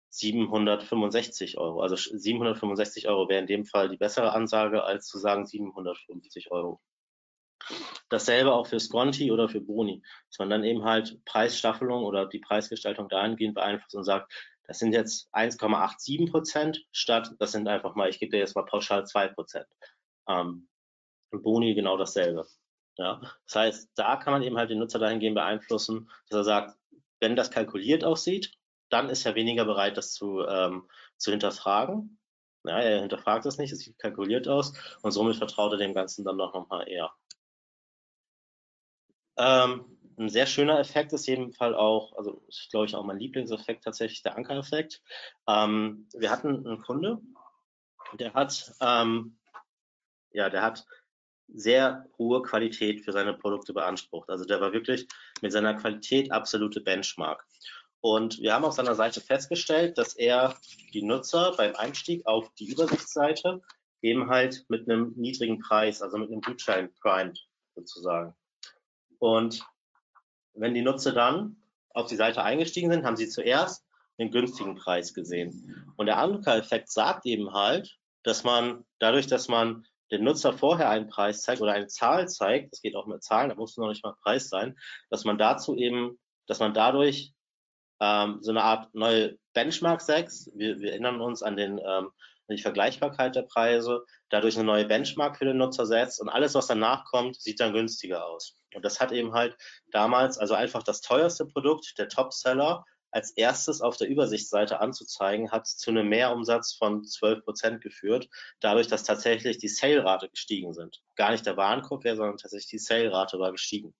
[SPEAKER 2] 765 Euro. Also 765 Euro wäre in dem Fall die bessere Ansage, als zu sagen 750 Euro. Dasselbe auch für Sconti oder für Boni, dass man dann eben halt Preisstaffelung oder die Preisgestaltung dahingehend beeinflusst und sagt, das sind jetzt 1,87 Prozent statt, das sind einfach mal, ich gebe dir jetzt mal pauschal 2 Prozent. Ähm, Boni genau dasselbe. Ja, das heißt, da kann man eben halt den Nutzer dahingehend beeinflussen, dass er sagt, wenn das kalkuliert aussieht, dann ist er weniger bereit, das zu, ähm, zu hinterfragen. Ja, er hinterfragt es nicht, es sieht kalkuliert aus und somit vertraut er dem Ganzen dann doch nochmal eher. Ähm, ein sehr schöner Effekt ist jedenfalls auch, also ist glaube ich auch mein Lieblingseffekt tatsächlich der Ankereffekt. Ähm, wir hatten einen Kunde, der hat, ähm, ja, der hat sehr hohe Qualität für seine Produkte beansprucht. Also der war wirklich mit seiner Qualität absolute Benchmark. Und wir haben auf seiner Seite festgestellt, dass er die Nutzer beim Einstieg auf die Übersichtsseite eben halt mit einem niedrigen Preis, also mit einem Gutschein primed sozusagen. Und wenn die Nutzer dann auf die Seite eingestiegen sind, haben sie zuerst den günstigen Preis gesehen. Und der Ankereffekt sagt eben halt, dass man dadurch, dass man den Nutzer vorher einen Preis zeigt oder eine Zahl zeigt, das geht auch mit Zahlen, da muss noch nicht mal Preis sein, dass man dazu eben, dass man dadurch ähm, so eine Art neue Benchmark setzt. Wir, wir erinnern uns an den ähm, die Vergleichbarkeit der Preise, dadurch eine neue Benchmark für den Nutzer setzt und alles, was danach kommt, sieht dann günstiger aus. Und das hat eben halt damals, also einfach das teuerste Produkt, der Topseller, als erstes auf der Übersichtsseite anzuzeigen, hat zu einem Mehrumsatz von 12 Prozent geführt, dadurch, dass tatsächlich die Sale-Rate gestiegen sind. Gar nicht der Warenkorb, sondern tatsächlich die Sale-Rate war gestiegen.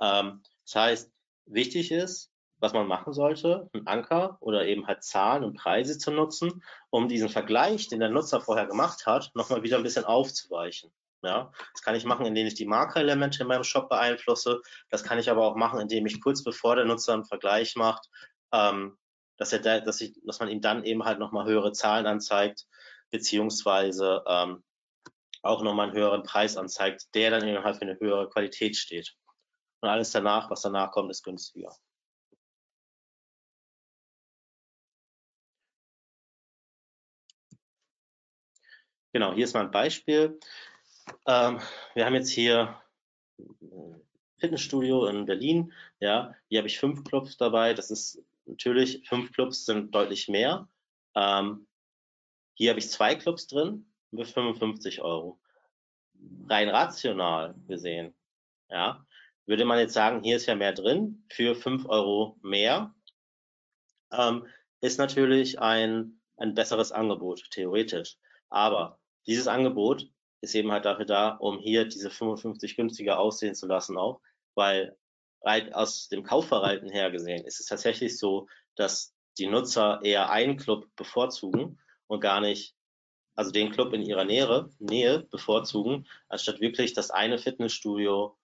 [SPEAKER 2] Ähm, das heißt, wichtig ist, was man machen sollte, einen Anker oder eben halt Zahlen und Preise zu nutzen, um diesen Vergleich, den der Nutzer vorher gemacht hat, nochmal wieder ein bisschen aufzuweichen. Ja, das kann ich machen, indem ich die Markerelemente in meinem Shop beeinflusse. Das kann ich aber auch machen, indem ich kurz bevor der Nutzer einen Vergleich macht, ähm, dass, er da, dass, ich, dass man ihm dann eben halt nochmal höhere Zahlen anzeigt, beziehungsweise ähm, auch nochmal einen höheren Preis anzeigt, der dann eben halt für eine höhere Qualität steht. Und alles danach, was danach kommt, ist günstiger. Genau, hier ist mal ein Beispiel. Ähm, wir haben jetzt hier ein Fitnessstudio in Berlin. Ja, hier habe ich fünf Clubs dabei. Das ist natürlich, fünf Clubs sind deutlich mehr. Ähm, hier habe ich zwei Clubs drin mit 55 Euro. Rein rational gesehen, ja, würde man jetzt sagen, hier ist ja mehr drin für fünf Euro mehr. Ähm, ist natürlich ein, ein besseres Angebot, theoretisch. Aber dieses Angebot ist eben halt dafür da, um hier diese 55 günstiger aussehen zu lassen auch, weil aus dem Kaufverhalten her gesehen ist es tatsächlich so, dass die Nutzer eher einen Club bevorzugen und gar nicht, also den Club in ihrer Nähe, Nähe bevorzugen, anstatt wirklich das eine Fitnessstudio,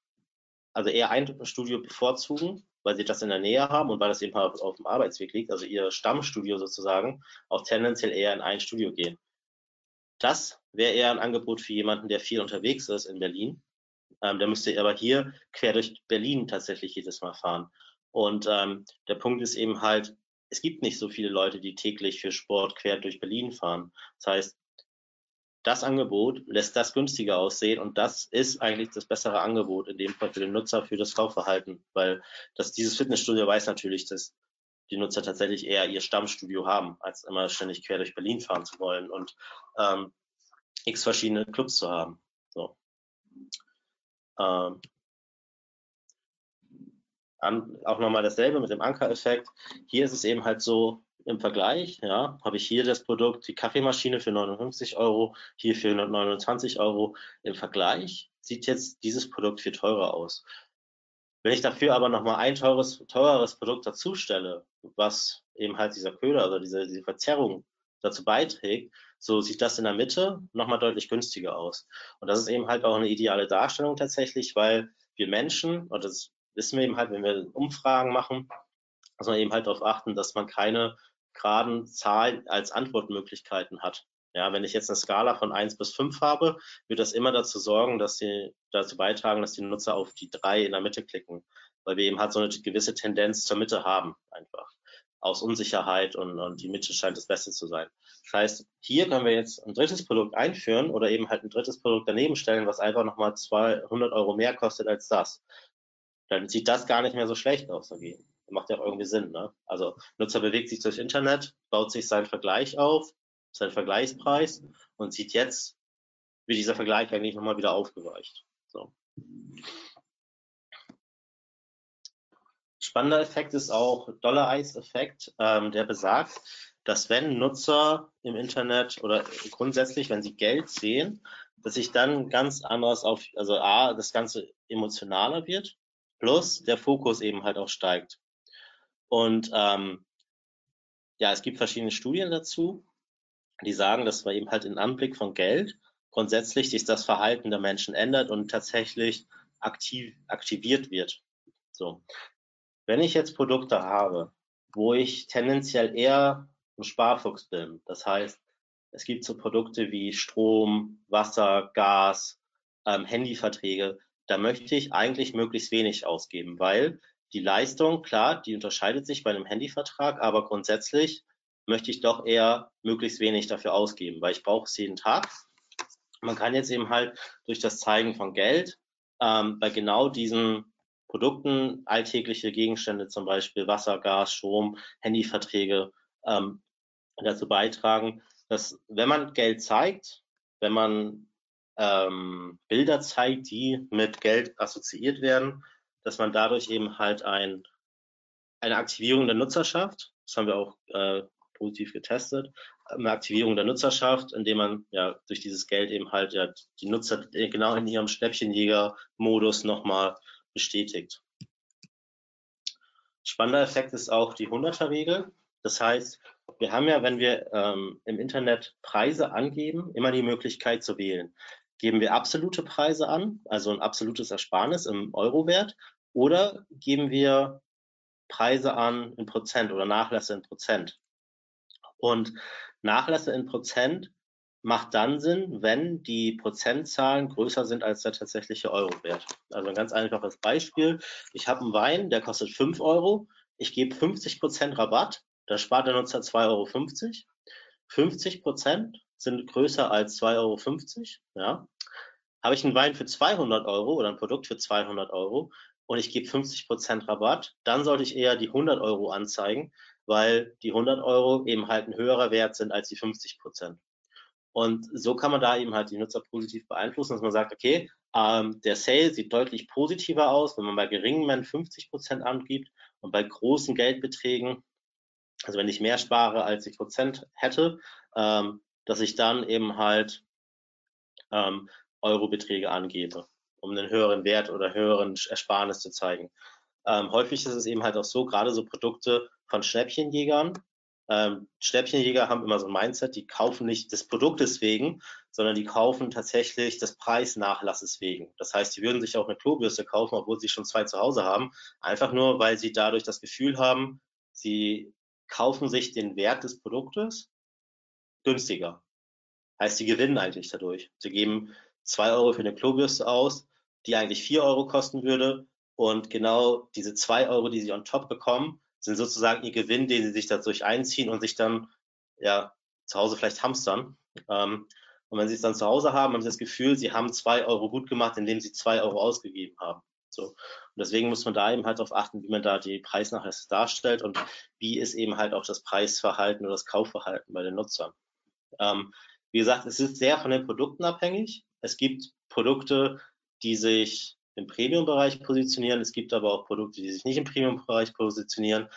[SPEAKER 2] also eher ein Fitnessstudio bevorzugen, weil sie das in der Nähe haben und weil das eben auf dem Arbeitsweg liegt, also ihr Stammstudio sozusagen, auch tendenziell eher in ein Studio gehen. Das wäre eher ein Angebot für jemanden, der viel unterwegs ist in Berlin. Ähm, der müsste aber hier quer durch Berlin tatsächlich jedes Mal fahren. Und ähm, der Punkt ist eben halt, es gibt nicht so viele Leute, die täglich für Sport quer durch Berlin fahren. Das heißt, das Angebot lässt das günstiger aussehen und das ist eigentlich das bessere Angebot in dem Fall für den Nutzer für das Kaufverhalten, weil das, dieses Fitnessstudio weiß natürlich, dass die Nutzer tatsächlich eher ihr Stammstudio haben, als immer ständig quer durch Berlin fahren zu wollen und ähm, x verschiedene Clubs zu haben. So. Ähm, an, auch nochmal dasselbe mit dem Ankereffekt. Hier ist es eben halt so, im Vergleich, ja, habe ich hier das Produkt, die Kaffeemaschine für 59 Euro, hier für 129 Euro. Im Vergleich sieht jetzt dieses Produkt viel teurer aus. Wenn ich dafür aber nochmal ein teures, teureres Produkt dazu stelle, was eben halt dieser Köder oder diese, diese Verzerrung dazu beiträgt, so sieht das in der Mitte nochmal deutlich günstiger aus. Und das ist eben halt auch eine ideale Darstellung tatsächlich, weil wir Menschen, und das wissen wir eben halt, wenn wir Umfragen machen, muss man eben halt darauf achten, dass man keine geraden Zahlen als Antwortmöglichkeiten hat. Ja, wenn ich jetzt eine Skala von 1 bis 5 habe, wird das immer dazu sorgen, dass sie dazu beitragen, dass die Nutzer auf die 3 in der Mitte klicken, weil wir eben halt so eine gewisse Tendenz zur Mitte haben, einfach aus Unsicherheit und, und die Mitte scheint das Beste zu sein. Das heißt, hier können wir jetzt ein drittes Produkt einführen oder eben halt ein drittes Produkt daneben stellen, was einfach nochmal 200 Euro mehr kostet als das. Dann sieht das gar nicht mehr so schlecht aus dagegen macht ja auch irgendwie Sinn. Ne? Also Nutzer bewegt sich durchs Internet, baut sich seinen Vergleich auf, seinen Vergleichspreis und sieht jetzt, wie dieser Vergleich eigentlich nochmal wieder aufgeweicht. So. Spannender Effekt ist auch Dollar-Eis-Effekt, ähm, der besagt, dass wenn Nutzer im Internet oder grundsätzlich, wenn sie Geld sehen, dass sich dann ganz anders auf, also A, das Ganze emotionaler wird, plus der Fokus eben halt auch steigt. Und ähm, ja, es gibt verschiedene Studien dazu, die sagen, dass man eben halt im Anblick von Geld grundsätzlich sich das Verhalten der Menschen ändert und tatsächlich aktiv, aktiviert wird. So. Wenn ich jetzt Produkte habe, wo ich tendenziell eher ein Sparfuchs bin, das heißt, es gibt so Produkte wie Strom, Wasser, Gas, ähm, Handyverträge, da möchte ich eigentlich möglichst wenig ausgeben, weil die Leistung, klar, die unterscheidet sich bei einem Handyvertrag, aber grundsätzlich möchte ich doch eher möglichst wenig dafür ausgeben, weil ich brauche es jeden Tag. Man kann jetzt eben halt durch das Zeigen von Geld ähm, bei genau diesen Produkten alltägliche Gegenstände, zum Beispiel Wasser, Gas, Strom, Handyverträge, ähm, dazu beitragen, dass wenn man Geld zeigt, wenn man ähm, Bilder zeigt, die mit Geld assoziiert werden, dass man dadurch eben halt ein, eine Aktivierung der Nutzerschaft, das haben wir auch äh, positiv getestet, eine Aktivierung der Nutzerschaft, indem man ja durch dieses Geld eben halt ja die Nutzer genau in ihrem Schnäppchenjäger-Modus nochmal bestätigt. Spannender Effekt ist auch die 100er-Regel. Das heißt, wir haben ja, wenn wir ähm, im Internet Preise angeben, immer die Möglichkeit zu wählen. Geben wir absolute Preise an, also ein absolutes Ersparnis im Eurowert, oder geben wir Preise an in Prozent oder Nachlässe in Prozent? Und Nachlässe in Prozent macht dann Sinn, wenn die Prozentzahlen größer sind als der tatsächliche Eurowert. Also ein ganz einfaches Beispiel. Ich habe einen Wein, der kostet 5 Euro. Ich gebe 50 Prozent Rabatt. Da spart der Nutzer 2,50 Euro. 50 Prozent sind größer als 2,50 Euro. Ja. Habe ich einen Wein für 200 Euro oder ein Produkt für 200 Euro, und ich gebe 50% Rabatt, dann sollte ich eher die 100 Euro anzeigen, weil die 100 Euro eben halt ein höherer Wert sind als die 50%. Und so kann man da eben halt die Nutzer positiv beeinflussen, dass man sagt, okay, ähm, der Sale sieht deutlich positiver aus, wenn man bei geringen Mengen 50% angibt und bei großen Geldbeträgen, also wenn ich mehr spare, als ich Prozent hätte, ähm, dass ich dann eben halt ähm, Eurobeträge angebe um einen höheren Wert oder höheren Ersparnis zu zeigen. Ähm, häufig ist es eben halt auch so, gerade so Produkte von Schnäppchenjägern. Ähm, Schnäppchenjäger haben immer so ein Mindset, die kaufen nicht des Produktes wegen, sondern die kaufen tatsächlich des Preisnachlasses wegen. Das heißt, die würden sich auch eine Klobürste kaufen, obwohl sie schon zwei zu Hause haben, einfach nur, weil sie dadurch das Gefühl haben, sie kaufen sich den Wert des Produktes günstiger. Heißt, sie gewinnen eigentlich dadurch. Sie geben zwei Euro für eine Klobürste aus, die eigentlich vier Euro kosten würde. Und genau diese zwei Euro, die sie on top bekommen, sind sozusagen ihr Gewinn, den sie sich dadurch einziehen und sich dann ja zu Hause vielleicht hamstern. Ähm, und wenn sie es dann zu Hause haben, haben sie das Gefühl, sie haben zwei Euro gut gemacht, indem sie zwei Euro ausgegeben haben. So. Und deswegen muss man da eben halt darauf achten, wie man da die Preisnachlässe darstellt und wie ist eben halt auch das Preisverhalten oder das Kaufverhalten bei den Nutzern. Ähm, wie gesagt, es ist sehr von den Produkten abhängig. Es gibt Produkte, die sich im Premium-Bereich positionieren. Es gibt aber auch Produkte, die sich nicht im Premium-Bereich positionieren.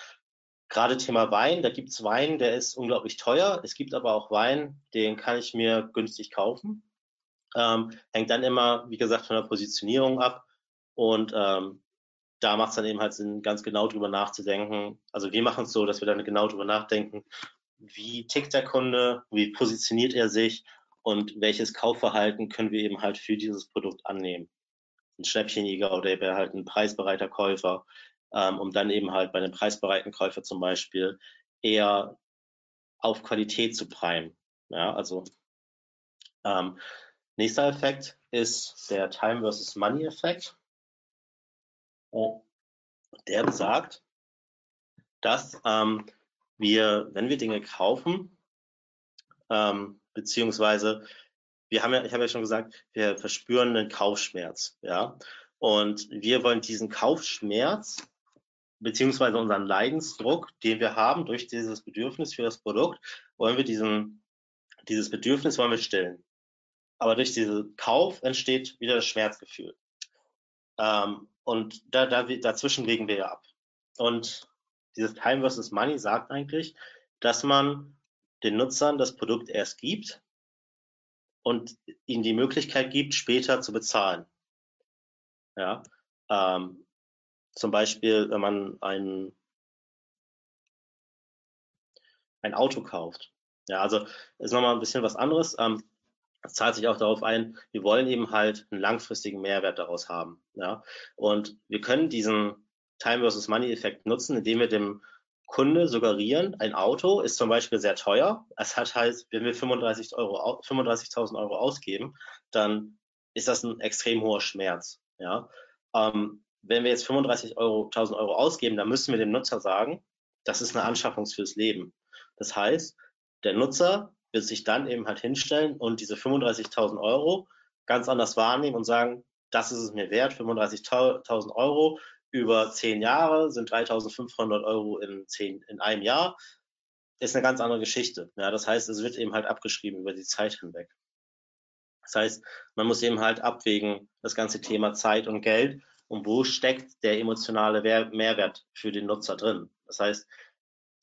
[SPEAKER 2] gerade Thema Wein, da gibt es Wein, der ist unglaublich teuer. Es gibt aber auch Wein, den kann ich mir günstig kaufen. Ähm, hängt dann immer, wie gesagt, von der Positionierung ab. Und ähm, da macht es dann eben halt Sinn, ganz genau drüber nachzudenken. Also wir machen es so, dass wir dann genau drüber nachdenken, wie tickt der Kunde, wie positioniert er sich und welches Kaufverhalten können wir eben halt für dieses Produkt annehmen. Ein Schnäppchenjäger oder wäre halt ein preisbereiter Käufer, ähm, um dann eben halt bei einem preisbereiten Käufer zum Beispiel eher auf Qualität zu primen. Ja, also ähm, nächster Effekt ist der Time versus Money Effekt. Oh, der besagt, dass ähm, wir, wenn wir Dinge kaufen, ähm, beziehungsweise wir haben ja, ich habe ja schon gesagt, wir verspüren einen Kaufschmerz, ja. Und wir wollen diesen Kaufschmerz beziehungsweise unseren Leidensdruck, den wir haben durch dieses Bedürfnis für das Produkt, wollen wir diesen, dieses Bedürfnis wollen wir stillen. Aber durch diesen Kauf entsteht wieder das Schmerzgefühl. Ähm, und da, da, dazwischen legen wir ja ab. Und dieses Time versus Money sagt eigentlich, dass man den Nutzern das Produkt erst gibt und ihnen die Möglichkeit gibt, später zu bezahlen. Ja, ähm, zum Beispiel, wenn man ein, ein Auto kauft. Ja, also ist nochmal ein bisschen was anderes. Ähm, es zahlt sich auch darauf ein, wir wollen eben halt einen langfristigen Mehrwert daraus haben. Ja, und wir können diesen Time versus Money Effekt nutzen, indem wir dem Kunde suggerieren, ein Auto ist zum Beispiel sehr teuer. Es hat halt, wenn wir 35 Euro, 35.000 Euro ausgeben, dann ist das ein extrem hoher Schmerz. Ja, ähm, wenn wir jetzt 35.000 Euro, Euro ausgeben, dann müssen wir dem Nutzer sagen, das ist eine Anschaffung fürs Leben. Das heißt, der Nutzer wird sich dann eben halt hinstellen und diese 35.000 Euro ganz anders wahrnehmen und sagen, das ist es mir wert, 35.000 Euro über zehn Jahre sind 3.500 Euro in, zehn, in einem Jahr, ist eine ganz andere Geschichte. Ja, das heißt, es wird eben halt abgeschrieben über die Zeit hinweg. Das heißt, man muss eben halt abwägen, das ganze Thema Zeit und Geld und wo steckt der emotionale Mehrwert für den Nutzer drin. Das heißt,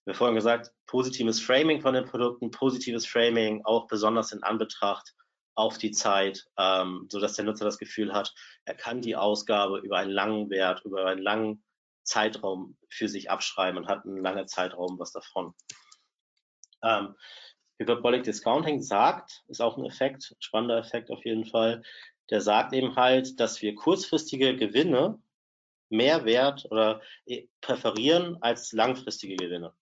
[SPEAKER 2] wir vorhin gesagt, positives Framing von den Produkten, positives Framing auch besonders in Anbetracht auf die Zeit, ähm, so dass der Nutzer das Gefühl hat, er kann die Ausgabe über einen langen Wert, über einen langen Zeitraum für sich abschreiben und hat einen langen Zeitraum was davon. Ähm, Hyperbolic Discounting sagt, ist auch ein Effekt, spannender Effekt auf jeden Fall, der sagt eben halt, dass wir kurzfristige Gewinne mehr wert oder äh, präferieren als langfristige Gewinne.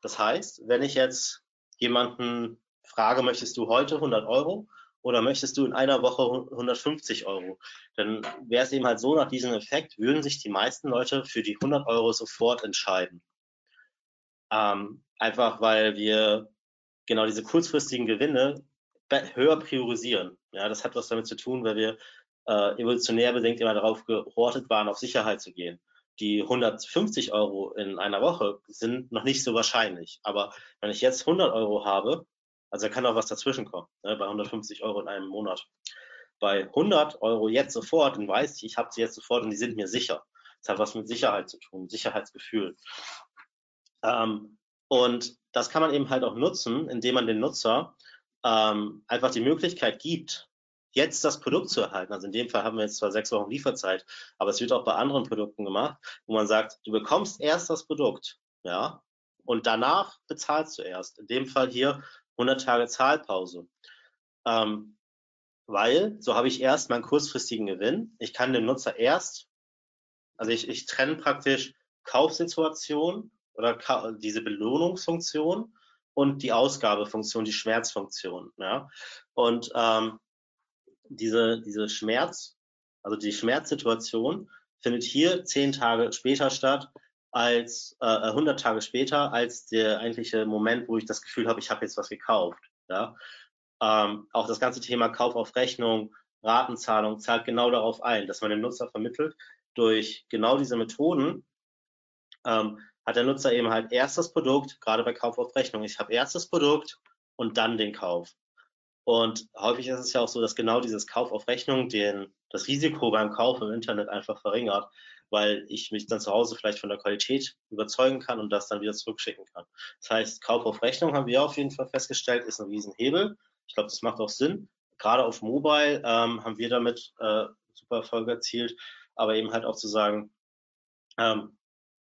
[SPEAKER 2] Das heißt, wenn ich jetzt jemanden frage, möchtest du heute 100 Euro oder möchtest du in einer Woche 150 Euro? Dann wäre es eben halt so, nach diesem Effekt würden sich die meisten Leute für die 100 Euro sofort entscheiden. Ähm, einfach weil wir genau diese kurzfristigen Gewinne höher priorisieren. Ja, das hat was damit zu tun, weil wir äh, evolutionär bedingt immer darauf gehortet waren, auf Sicherheit zu gehen. Die 150 Euro in einer Woche sind noch nicht so wahrscheinlich. Aber wenn ich jetzt 100 Euro habe, also da kann auch was dazwischen kommen, ne, bei 150 Euro in einem Monat. Bei 100 Euro jetzt sofort, dann weiß ich, ich habe sie jetzt sofort und die sind mir sicher. Das hat was mit Sicherheit zu tun, Sicherheitsgefühl. Ähm, und das kann man eben halt auch nutzen, indem man den Nutzer ähm, einfach die Möglichkeit gibt, jetzt das Produkt zu erhalten. Also in dem Fall haben wir jetzt zwar sechs Wochen Lieferzeit, aber es wird auch bei anderen Produkten gemacht, wo man sagt, du bekommst erst das Produkt, ja, und danach bezahlst du erst. In dem Fall hier 100 Tage Zahlpause. Ähm, weil so habe ich erst meinen kurzfristigen Gewinn. Ich kann dem Nutzer erst, also ich, ich trenne praktisch Kaufsituation oder ka diese Belohnungsfunktion und die Ausgabefunktion, die Schmerzfunktion. Ja? Und ähm, diese, diese Schmerz, also die Schmerzsituation findet hier zehn Tage später statt als äh, 100 Tage später als der eigentliche Moment, wo ich das Gefühl habe, ich habe jetzt was gekauft. Ja? Ähm, auch das ganze Thema Kauf auf Rechnung, Ratenzahlung zahlt genau darauf ein, dass man dem Nutzer vermittelt, durch genau diese Methoden ähm, hat der Nutzer eben halt erst das Produkt, gerade bei Kauf auf Rechnung. Ich habe erst das Produkt und dann den Kauf. Und häufig ist es ja auch so, dass genau dieses Kauf auf Rechnung den, das Risiko beim Kauf im Internet einfach verringert, weil ich mich dann zu Hause vielleicht von der Qualität überzeugen kann und das dann wieder zurückschicken kann. Das heißt, Kauf auf Rechnung haben wir auf jeden Fall festgestellt, ist ein Riesenhebel. Ich glaube, das macht auch Sinn. Gerade auf Mobile ähm, haben wir damit äh, super Erfolg erzielt, aber eben halt auch zu sagen, ähm,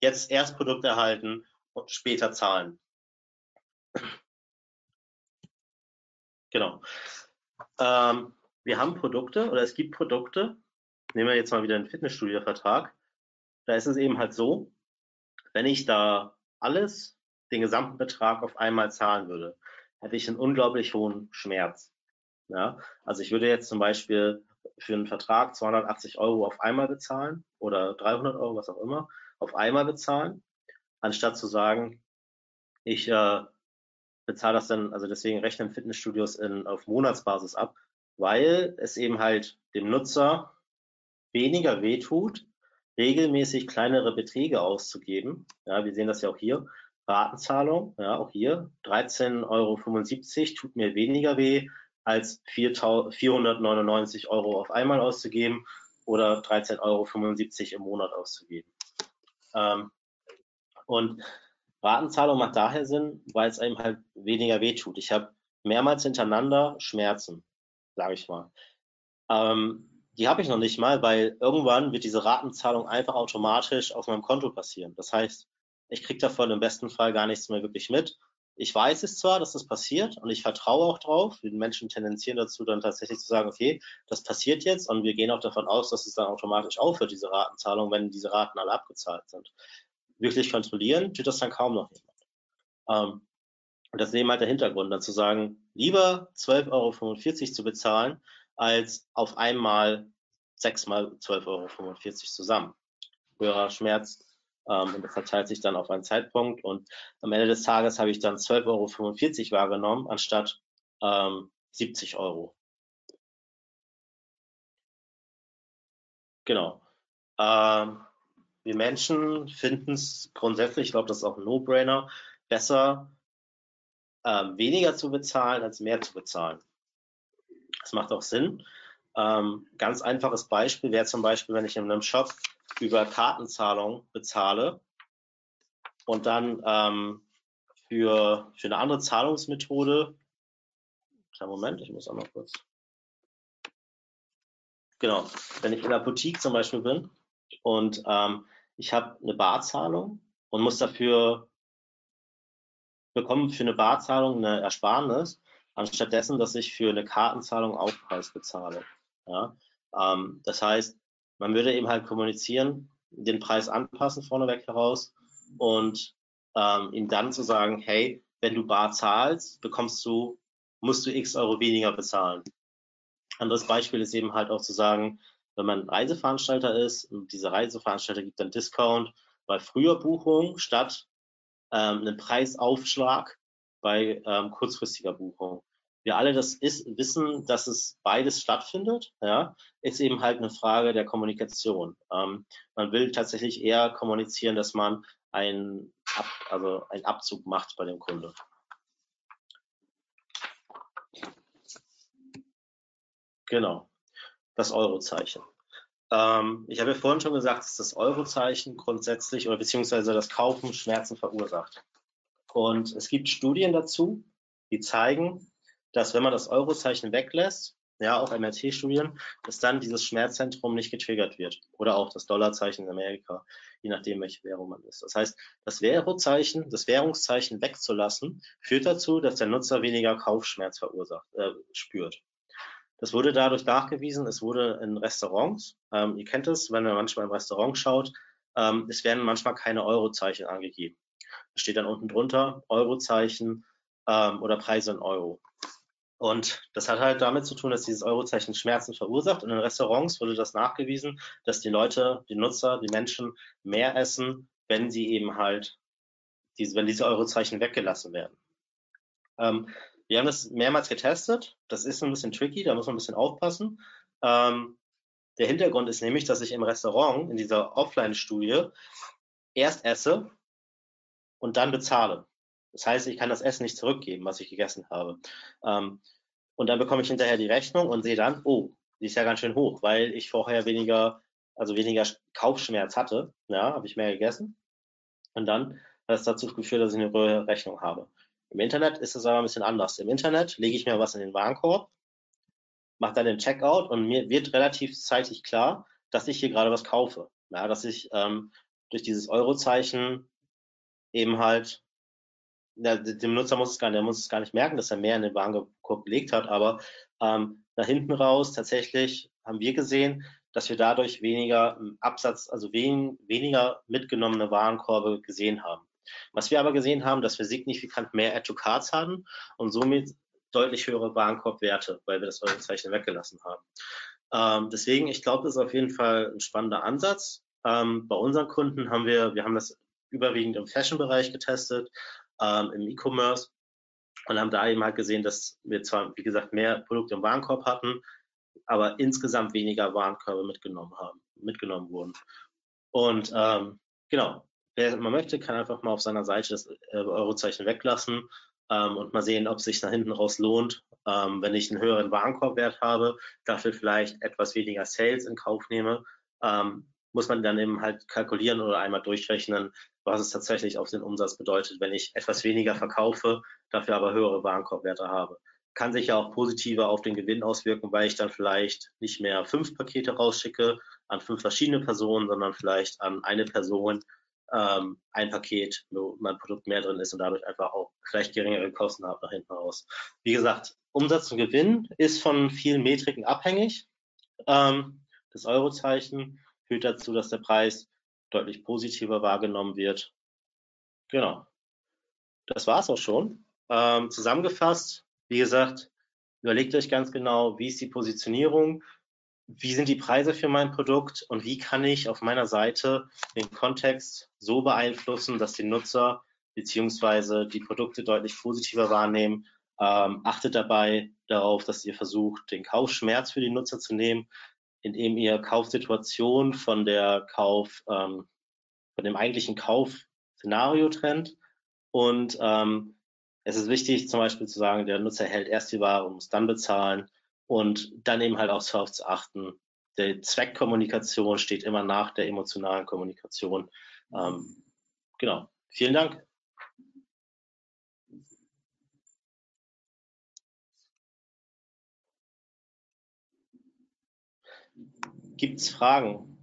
[SPEAKER 2] jetzt erst Produkt erhalten und später zahlen. Genau. Ähm, wir haben Produkte oder es gibt Produkte, nehmen wir jetzt mal wieder einen Fitnessstudio-Vertrag, da ist es eben halt so, wenn ich da alles, den gesamten Betrag auf einmal zahlen würde, hätte ich einen unglaublich hohen Schmerz. Ja, also ich würde jetzt zum Beispiel für einen Vertrag 280 Euro auf einmal bezahlen oder 300 Euro, was auch immer, auf einmal bezahlen, anstatt zu sagen, ich äh, bezahle das dann, also deswegen rechnen Fitnessstudios in, auf Monatsbasis ab, weil es eben halt dem Nutzer weniger wehtut, regelmäßig kleinere Beträge auszugeben. Ja, wir sehen das ja auch hier. Ratenzahlung, ja, auch hier 13,75 Euro tut mir weniger weh, als 499 Euro auf einmal auszugeben oder 13,75 Euro im Monat auszugeben. Ähm, und Ratenzahlung macht daher Sinn, weil es einem halt weniger wehtut. Ich habe mehrmals hintereinander Schmerzen, sage ich mal. Ähm, die habe ich noch nicht mal, weil irgendwann wird diese Ratenzahlung einfach automatisch auf meinem Konto passieren. Das heißt, ich kriege davon im besten Fall gar nichts mehr wirklich mit. Ich weiß es zwar, dass das passiert und ich vertraue auch drauf. Die Menschen tendenzieren dazu, dann tatsächlich zu sagen, okay, das passiert jetzt und wir gehen auch davon aus, dass es dann automatisch aufhört, diese Ratenzahlung, wenn diese Raten alle abgezahlt sind. Wirklich kontrollieren tut das dann kaum noch jemand. Ähm, und das ist eben halt der Hintergrund, dann zu sagen, lieber 12,45 Euro zu bezahlen, als auf einmal sechsmal 12,45 Euro zusammen. Höherer Schmerz ähm, und das verteilt sich dann auf einen Zeitpunkt und am Ende des Tages habe ich dann 12,45 Euro wahrgenommen anstatt ähm, 70 Euro. Genau. Ähm, wir Menschen finden es grundsätzlich, ich glaube, das ist auch ein No-Brainer, besser, ähm, weniger zu bezahlen, als mehr zu bezahlen. Das macht auch Sinn. Ähm, ganz einfaches Beispiel wäre zum Beispiel, wenn ich in einem Shop über Kartenzahlung bezahle und dann ähm, für, für eine andere Zahlungsmethode, kleinen Moment, ich muss auch mal kurz. Genau, wenn ich in der Boutique zum Beispiel bin und ähm, ich habe eine Barzahlung und muss dafür bekommen für eine Barzahlung eine Ersparnis, anstatt dessen, dass ich für eine Kartenzahlung Aufpreis bezahle. Ja? Ähm, das heißt, man würde eben halt kommunizieren, den Preis anpassen vorneweg heraus und ähm, ihm dann zu sagen, hey, wenn du bar zahlst, bekommst du, musst du x Euro weniger bezahlen. Anderes Beispiel ist eben halt auch zu sagen, wenn man Reiseveranstalter ist und dieser Reiseveranstalter gibt dann Discount bei früher Buchung statt ähm, einen Preisaufschlag bei ähm, kurzfristiger Buchung wir alle das ist, wissen, dass es beides stattfindet, ja, ist eben halt eine Frage der Kommunikation. Ähm, man will tatsächlich eher kommunizieren, dass man ein, Ab, also einen Abzug macht bei dem Kunde. Genau, das Eurozeichen. Ähm, ich habe ja vorhin schon gesagt, dass das Eurozeichen grundsätzlich oder beziehungsweise das Kaufen Schmerzen verursacht. Und es gibt Studien dazu, die zeigen, dass wenn man das Eurozeichen weglässt, ja, auch MRT-Studien, dass dann dieses Schmerzzentrum nicht getriggert wird. Oder auch das Dollarzeichen in Amerika, je nachdem, welche Währung man ist. Das heißt, das Währungszeichen, das Währungszeichen wegzulassen, führt dazu, dass der Nutzer weniger Kaufschmerz verursacht, äh, spürt. Das wurde dadurch nachgewiesen, es wurde in Restaurants, ähm, ihr kennt es, wenn man manchmal im Restaurant schaut, ähm, es werden manchmal keine Eurozeichen angegeben. Es steht dann unten drunter Eurozeichen ähm, oder Preise in Euro. Und das hat halt damit zu tun, dass dieses Eurozeichen Schmerzen verursacht. Und in Restaurants wurde das nachgewiesen, dass die Leute, die Nutzer, die Menschen mehr essen, wenn sie eben halt, diese, wenn diese Eurozeichen weggelassen werden. Ähm, wir haben das mehrmals getestet. Das ist ein bisschen tricky, da muss man ein bisschen aufpassen. Ähm, der Hintergrund ist nämlich, dass ich im Restaurant in dieser Offline-Studie erst esse und dann bezahle. Das heißt, ich kann das Essen nicht zurückgeben, was ich gegessen habe. Ähm, und dann bekomme ich hinterher die Rechnung und sehe dann, oh, die ist ja ganz schön hoch, weil ich vorher weniger also weniger Kaufschmerz hatte, ja, habe ich mehr gegessen. Und dann hat es dazu geführt, dass ich eine höhere Rechnung habe. Im Internet ist es aber ein bisschen anders. Im Internet lege ich mir was in den Warenkorb, mache dann den Checkout und mir wird relativ zeitig klar, dass ich hier gerade was kaufe. Ja, dass ich ähm, durch dieses Eurozeichen eben halt, ja, dem Nutzer muss es gar nicht, der muss es gar nicht merken, dass er mehr in den Warenkorb gelegt hat, aber ähm, nach hinten raus tatsächlich haben wir gesehen, dass wir dadurch weniger Absatz, also wen, weniger mitgenommene Warenkorbe gesehen haben. Was wir aber gesehen haben, dass wir signifikant mehr Add-to-Cards haben und somit deutlich höhere Warenkorbwerte, weil wir das Eurozeichen weggelassen haben. Ähm, deswegen, ich glaube, das ist auf jeden Fall ein spannender Ansatz. Ähm, bei unseren Kunden haben wir, wir haben das überwiegend im Fashion-Bereich getestet, ähm, im E-Commerce und haben da eben halt gesehen, dass wir zwar, wie gesagt, mehr Produkte im Warenkorb hatten, aber insgesamt weniger Warenkörbe mitgenommen haben, mitgenommen wurden. Und ähm, genau, wer mal möchte, kann einfach mal auf seiner Seite das äh, Eurozeichen weglassen ähm, und mal sehen, ob es sich nach hinten raus lohnt, ähm, wenn ich einen höheren Warenkorbwert habe, dafür vielleicht etwas weniger Sales in Kauf nehme, ähm, muss man dann eben halt kalkulieren oder einmal durchrechnen, was es tatsächlich auf den Umsatz bedeutet, wenn ich etwas weniger verkaufe, dafür aber höhere Warenkorbwerte habe. Kann sich ja auch positiver auf den Gewinn auswirken, weil ich dann vielleicht nicht mehr fünf Pakete rausschicke an fünf verschiedene Personen, sondern vielleicht an eine Person ähm, ein Paket, wo mein Produkt mehr drin ist und dadurch einfach auch vielleicht geringere Kosten habe nach hinten raus. Wie gesagt, Umsatz und Gewinn ist von vielen Metriken abhängig. Ähm, das Eurozeichen führt dazu, dass der Preis deutlich positiver wahrgenommen wird. Genau. Das war's auch schon. Ähm, zusammengefasst, wie gesagt, überlegt euch ganz genau, wie ist die Positionierung, wie sind die Preise für mein Produkt und wie kann ich auf meiner Seite den Kontext so beeinflussen, dass die Nutzer beziehungsweise die Produkte deutlich positiver wahrnehmen. Ähm, achtet dabei darauf, dass ihr versucht, den Kaufschmerz für die Nutzer zu nehmen, indem ihr Kaufsituation von der Kauf, ähm, von dem eigentlichen Kaufszenario trennt. Und ähm, es ist wichtig, zum Beispiel zu sagen, der Nutzer hält erst die Ware und muss dann bezahlen und dann eben halt auch darauf zu achten. Die Zweckkommunikation steht immer nach der emotionalen Kommunikation. Ähm, genau. Vielen Dank. Gibt es Fragen?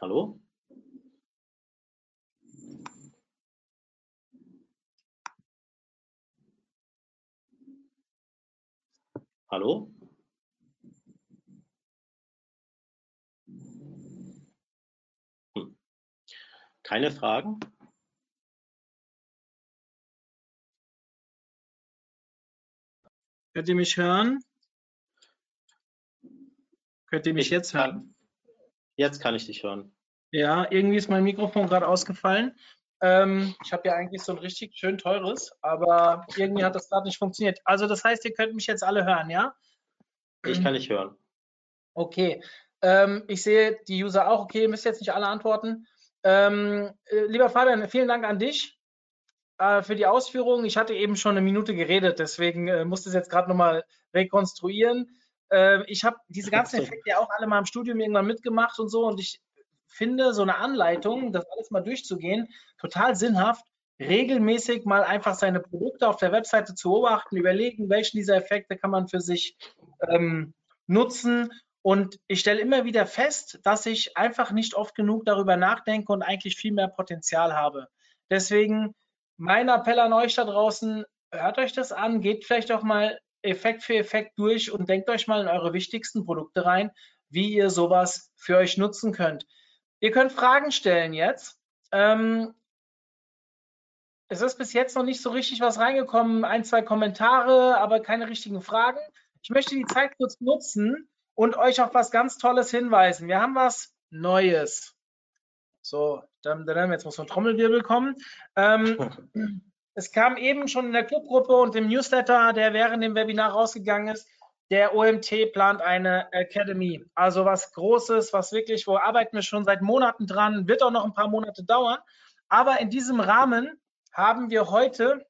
[SPEAKER 2] Hallo? Hallo? Hm. Keine Fragen?
[SPEAKER 1] Könnt ihr mich hören? Könnt ihr mich
[SPEAKER 2] Ich
[SPEAKER 1] jetzt
[SPEAKER 2] kann-
[SPEAKER 1] hören?
[SPEAKER 2] Jetzt kann ich dich hören.
[SPEAKER 1] Ja, irgendwie ist mein Mikrofon gerade ausgefallen. Ähm, ich habe ja eigentlich so ein richtig schön teures, aber irgendwie hat das gerade nicht funktioniert. Also das heißt, ihr könnt mich jetzt alle hören, ja?
[SPEAKER 2] Ich kann dich hören.
[SPEAKER 1] Okay. Ähm, ich sehe die User auch. Okay, ihr müsst jetzt nicht alle antworten. Ähm, äh, lieber Fabian, vielen Dank an dich äh, für die Ausführungen. Ich hatte eben schon eine Minute geredet, deswegen äh, musste es jetzt gerade nochmal rekonstruieren. Äh, ich habe diese ganzen Effekte ja auch alle mal im Studium irgendwann mitgemacht und so und ich finde so eine Anleitung, das alles mal durchzugehen, total sinnhaft, regelmäßig mal einfach seine Produkte auf der Webseite zu beobachten, überlegen, welchen dieser Effekte kann man für sich ähm, nutzen. Und ich stelle immer wieder fest, dass ich einfach nicht oft genug darüber nachdenke und eigentlich viel mehr Potenzial habe. Deswegen mein Appell an euch da draußen, hört euch das an, geht vielleicht auch mal Effekt für Effekt durch und denkt euch mal in eure wichtigsten Produkte rein, wie ihr sowas für euch nutzen könnt. Ihr könnt Fragen stellen jetzt. Ähm, es ist bis jetzt noch nicht so richtig was reingekommen, ein, zwei Kommentare, aber keine richtigen Fragen. Ich möchte die Zeit kurz nutzen und euch auf was ganz Tolles hinweisen. Wir haben was Neues. So, dann, dann jetzt muss ein Trommelwirbel kommen. Ähm, es kam eben schon in der Clubgruppe und im Newsletter, der während dem Webinar rausgegangen ist, der OMT plant eine Academy. Also was Großes, was wirklich, wo arbeiten wir schon seit Monaten dran, wird auch noch ein paar Monate dauern. Aber in diesem Rahmen haben wir heute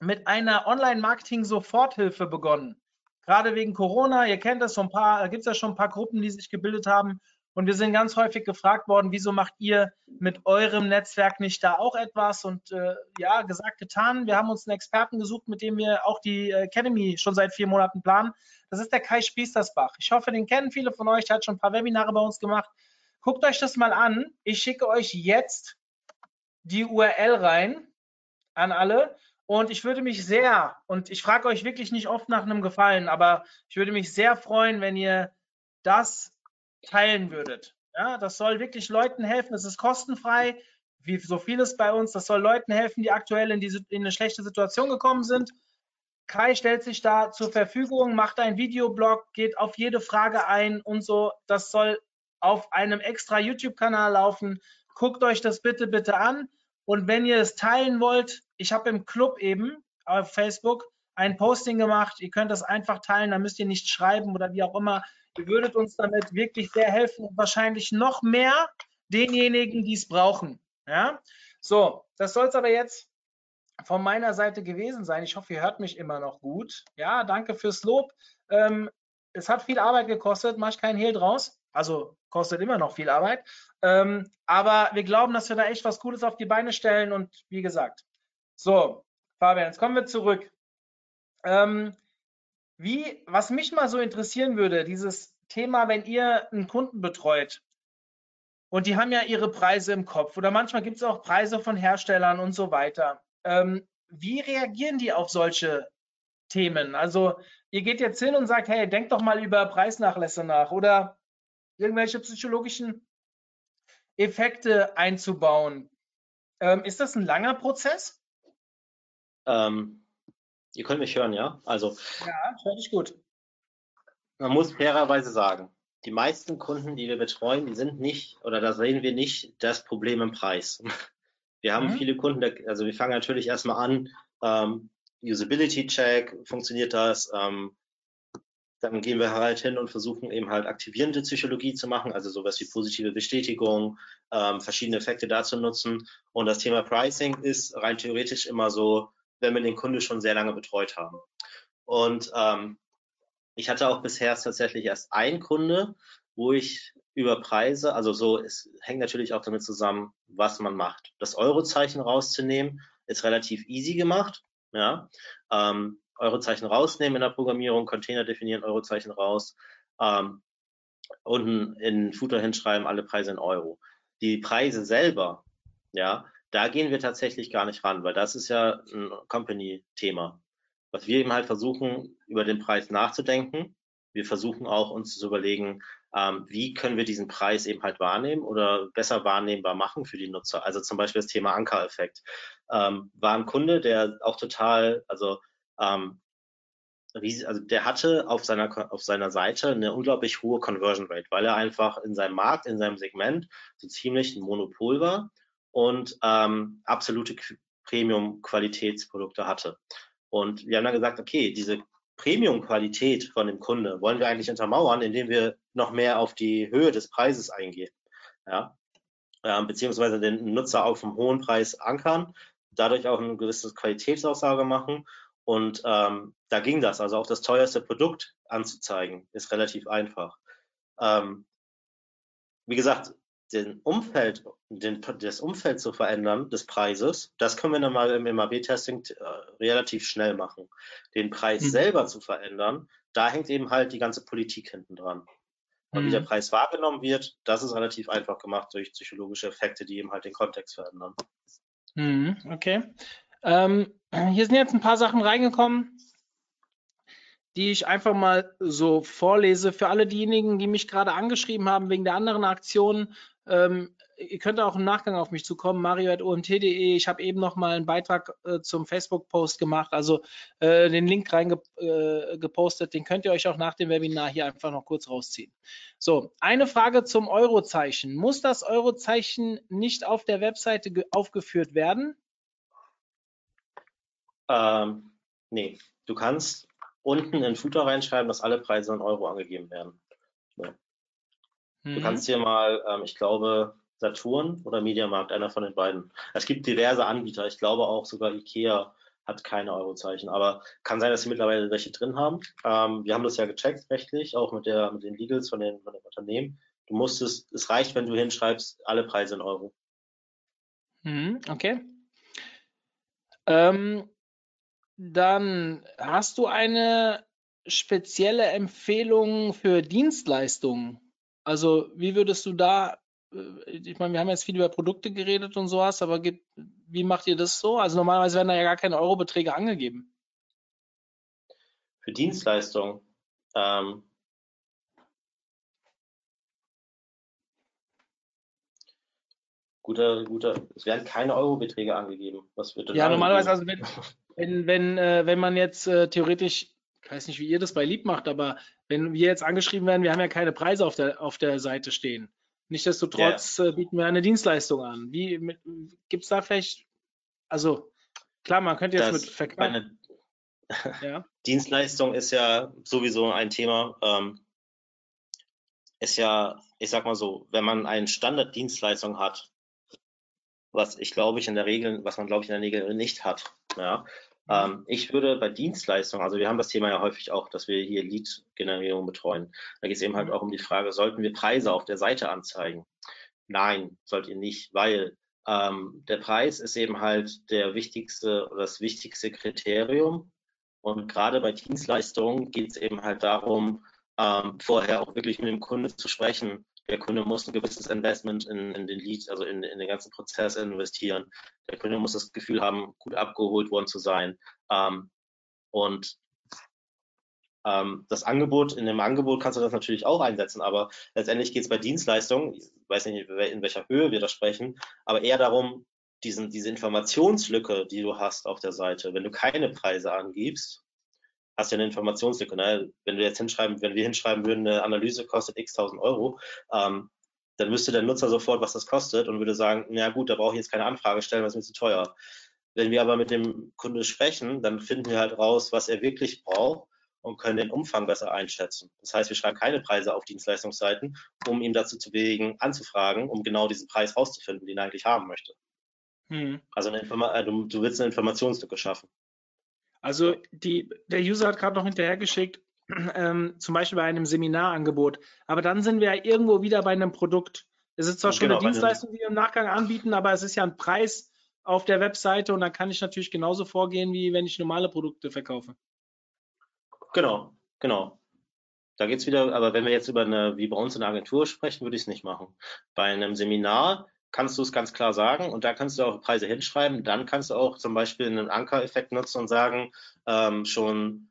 [SPEAKER 1] mit einer Online-Marketing-Soforthilfe begonnen. Gerade wegen Corona, ihr kennt das, so ein paar, da gibt es ja schon ein paar Gruppen, die sich gebildet haben. Und wir sind ganz häufig gefragt worden, wieso macht ihr mit eurem Netzwerk nicht da auch etwas? Und äh, ja, gesagt, getan. Wir haben uns einen Experten gesucht, mit dem wir auch die Academy schon seit vier Monaten planen. Das ist der Kai Spiestersbach. Ich hoffe, den kennen viele von euch. Der hat schon ein paar Webinare bei uns gemacht. Guckt euch das mal an. Ich schicke euch jetzt die URL rein an alle. Und ich würde mich sehr, und ich frage euch wirklich nicht oft nach einem Gefallen, aber ich würde mich sehr freuen, wenn ihr das teilen würdet. Ja, das soll wirklich Leuten helfen. Es ist kostenfrei, wie so vieles bei uns. Das soll Leuten helfen, die aktuell in, diese, in eine schlechte Situation gekommen sind. Kai stellt sich da zur Verfügung, macht einen Videoblog, geht auf jede Frage ein und so. Das soll auf einem extra YouTube-Kanal laufen. Guckt euch das bitte, bitte an. Und wenn ihr es teilen wollt, ich habe im Club eben auf Facebook ein Posting gemacht. Ihr könnt das einfach teilen, da müsst ihr nicht schreiben oder wie auch immer. Ihr würdet uns damit wirklich sehr helfen und wahrscheinlich noch mehr denjenigen, die es brauchen. Ja? So, das soll es aber jetzt von meiner Seite gewesen sein. Ich hoffe, ihr hört mich immer noch gut. Ja, danke fürs Lob. Ähm, es hat viel Arbeit gekostet, mache ich keinen Hehl draus. Also kostet immer noch viel Arbeit. Ähm, aber wir glauben, dass wir da echt was Cooles auf die Beine stellen und wie gesagt. So, Fabian, jetzt kommen wir zurück. Ähm, wie, was mich mal so interessieren würde, dieses Thema, wenn ihr einen Kunden betreut und die haben ja ihre Preise im Kopf oder manchmal gibt es auch Preise von Herstellern und so weiter. Ähm, wie reagieren die auf solche Themen? Also ihr geht jetzt hin und sagt, hey, denkt doch mal über Preisnachlässe nach oder irgendwelche psychologischen Effekte einzubauen. Ähm, ist das ein langer Prozess?
[SPEAKER 2] Ähm, ihr könnt mich hören, ja? Also.
[SPEAKER 1] Ja, höre ich gut.
[SPEAKER 2] Man muss fairerweise sagen, die meisten Kunden, die wir betreuen, die sind nicht, oder da sehen wir nicht das Problem im Preis. Wir haben mhm. viele Kunden, also wir fangen natürlich erstmal an, ähm, Usability Check, funktioniert das? Ähm, dann gehen wir halt hin und versuchen eben halt aktivierende Psychologie zu machen, also sowas wie positive Bestätigung, ähm, verschiedene Effekte dazu nutzen. Und das Thema Pricing ist rein theoretisch immer so, wenn wir den Kunde schon sehr lange betreut haben. Und ähm, ich hatte auch bisher tatsächlich erst einen Kunde, wo ich über Preise, also so, es hängt natürlich auch damit zusammen, was man macht. Das Eurozeichen rauszunehmen, ist relativ easy gemacht. Ja, ähm, Eurozeichen rausnehmen in der Programmierung, Container definieren, Eurozeichen raus, ähm, unten in Footer hinschreiben, alle Preise in Euro. Die Preise selber, ja, da gehen wir tatsächlich gar nicht ran, weil das ist ja ein Company-Thema. Was wir eben halt versuchen, über den Preis nachzudenken. Wir versuchen auch uns zu überlegen, ähm, wie können wir diesen Preis eben halt wahrnehmen oder besser wahrnehmbar machen für die Nutzer. Also zum Beispiel das Thema Ankereffekt. Ähm, war ein Kunde, der auch total, also ähm, also der hatte auf seiner, auf seiner Seite eine unglaublich hohe Conversion Rate, weil er einfach in seinem Markt, in seinem Segment so ziemlich ein Monopol war und ähm, absolute Premium-Qualitätsprodukte hatte. Und wir haben dann gesagt, okay, diese Premium-Qualität von dem Kunde wollen wir eigentlich untermauern, indem wir noch mehr auf die Höhe des Preises eingehen. Ja? Äh, beziehungsweise den Nutzer auf einem hohen Preis ankern, dadurch auch eine gewisse Qualitätsaussage machen und ähm, da ging das. Also auch das teuerste Produkt anzuzeigen, ist relativ einfach. Ähm, wie gesagt, den Umfeld, den, das Umfeld zu verändern des Preises, das können wir dann mal im MAB-Testing äh, relativ schnell machen. Den Preis mhm. selber zu verändern, da hängt eben halt die ganze Politik hinten dran. Und mhm. wie der Preis wahrgenommen wird, das ist relativ einfach gemacht durch psychologische Effekte, die eben halt den Kontext verändern.
[SPEAKER 1] Mhm, okay. Ähm, hier sind jetzt ein paar Sachen reingekommen, die ich einfach mal so vorlese. Für alle diejenigen, die mich gerade angeschrieben haben wegen der anderen Aktionen, ähm, ihr könnt auch im Nachgang auf mich zukommen, mario.omt.de. Ich habe eben noch mal einen Beitrag äh, zum Facebook-Post gemacht, also äh, den Link reingepostet. Äh, den könnt ihr euch auch nach dem Webinar hier einfach noch kurz rausziehen. So, eine Frage zum Eurozeichen. Muss das Eurozeichen nicht auf der Webseite aufgeführt werden?
[SPEAKER 2] Ähm, nee, du kannst unten in Footer reinschreiben, dass alle Preise in Euro angegeben werden. Ja. Du
[SPEAKER 1] Mhm.
[SPEAKER 2] kannst dir mal, ähm, ich glaube, Saturn oder Mediamarkt, einer von den beiden. Es gibt diverse Anbieter. Ich glaube auch sogar Ikea hat keine Eurozeichen, aber kann sein, dass sie mittlerweile welche drin haben. Ähm, wir haben das ja gecheckt rechtlich, auch mit der mit den Legals von den, von den Unternehmen. Du musst es, es reicht, wenn du hinschreibst, alle Preise in Euro.
[SPEAKER 1] Mhm, okay. Ähm, dann hast du eine spezielle Empfehlung für Dienstleistungen? Also, wie würdest du da, äh, ich meine, wir haben jetzt viel über Produkte geredet und sowas, aber gibt, wie macht ihr das so? Also normalerweise werden da ja gar keine Eurobeträge angegeben.
[SPEAKER 2] Für Dienstleistungen, ähm, guter, guter, es werden keine Eurobeträge angegeben. Was wird denn
[SPEAKER 1] Ja, normalerweise, also wenn, wenn, wenn, äh, wenn man jetzt äh, theoretisch, ich weiß nicht, wie ihr das bei Lieb macht, aber wenn wir jetzt angeschrieben werden, wir haben ja keine Preise auf der, auf der Seite stehen. Nichtsdestotrotz äh, bieten wir eine Dienstleistung an. Wie gibt es da vielleicht, also klar, man könnte jetzt
[SPEAKER 2] Das
[SPEAKER 1] mit
[SPEAKER 2] bei
[SPEAKER 1] Verkauf,
[SPEAKER 2] einer
[SPEAKER 1] ja,
[SPEAKER 2] Dienstleistung ist ja sowieso ein Thema. Ähm, ist ja, ich sag mal so, wenn man eine Standarddienstleistung hat, was ich glaube ich in der Regel, was man glaube ich in der Regel nicht hat. Ja, ähm, ich würde bei Dienstleistungen, also wir haben das Thema ja häufig auch, dass wir hier Lead-Generierung betreuen. Da geht es eben halt auch um die Frage, sollten wir Preise auf der Seite anzeigen? Nein, sollt ihr nicht, weil ähm, der Preis ist eben halt der wichtigste oder das wichtigste Kriterium. Und gerade bei Dienstleistungen geht es eben halt darum, ähm, vorher auch wirklich mit dem Kunde zu sprechen. Der Kunde muss ein gewisses Investment in, in den Lead, also in, in den ganzen Prozess investieren. Der Kunde muss das Gefühl haben, gut abgeholt worden zu sein. Ähm, und ähm, das Angebot, in dem Angebot kannst du das natürlich auch einsetzen, aber letztendlich geht es bei Dienstleistungen, ich weiß nicht, in welcher Höhe wir da sprechen, aber eher darum, diesen, diese Informationslücke, die du hast auf der Seite, wenn du keine Preise angibst, hast du ja eine Informationslücke. Ne? Wenn du jetzt hinschreiben, wenn wir hinschreiben würden, eine Analyse kostet x tausend Euro, ähm, dann wüsste der Nutzer sofort, was das kostet und würde sagen, na gut, da brauche ich jetzt keine Anfrage stellen, was ist mir zu teuer. Wenn wir aber mit dem Kunde sprechen, dann finden wir halt raus, was er wirklich braucht und können den Umfang besser einschätzen. Das heißt, wir schreiben keine Preise auf Dienstleistungsseiten, um ihn dazu zu bewegen, anzufragen, um genau diesen Preis rauszufinden, den er eigentlich haben möchte.
[SPEAKER 1] hm.
[SPEAKER 2] Also äh, du, du willst eine Informationslücke schaffen.
[SPEAKER 1] Also die, der User hat gerade noch hinterhergeschickt, ähm, zum Beispiel bei einem Seminarangebot. Aber dann sind wir ja irgendwo wieder bei einem Produkt. Es ist zwar schon
[SPEAKER 2] Genau,
[SPEAKER 1] eine Dienstleistung, die wir im Nachgang anbieten, aber es ist ja ein Preis auf der Webseite und da kann ich natürlich genauso vorgehen, wie wenn ich normale Produkte verkaufe.
[SPEAKER 2] Genau, genau. Da geht's wieder, aber wenn wir jetzt über eine, wie bei uns in der Agentur sprechen, würde ich es nicht machen. Bei einem Seminar kannst du es ganz klar sagen und da kannst du auch Preise hinschreiben. Dann kannst du auch zum Beispiel einen Anker-Effekt nutzen und sagen, ähm, schon,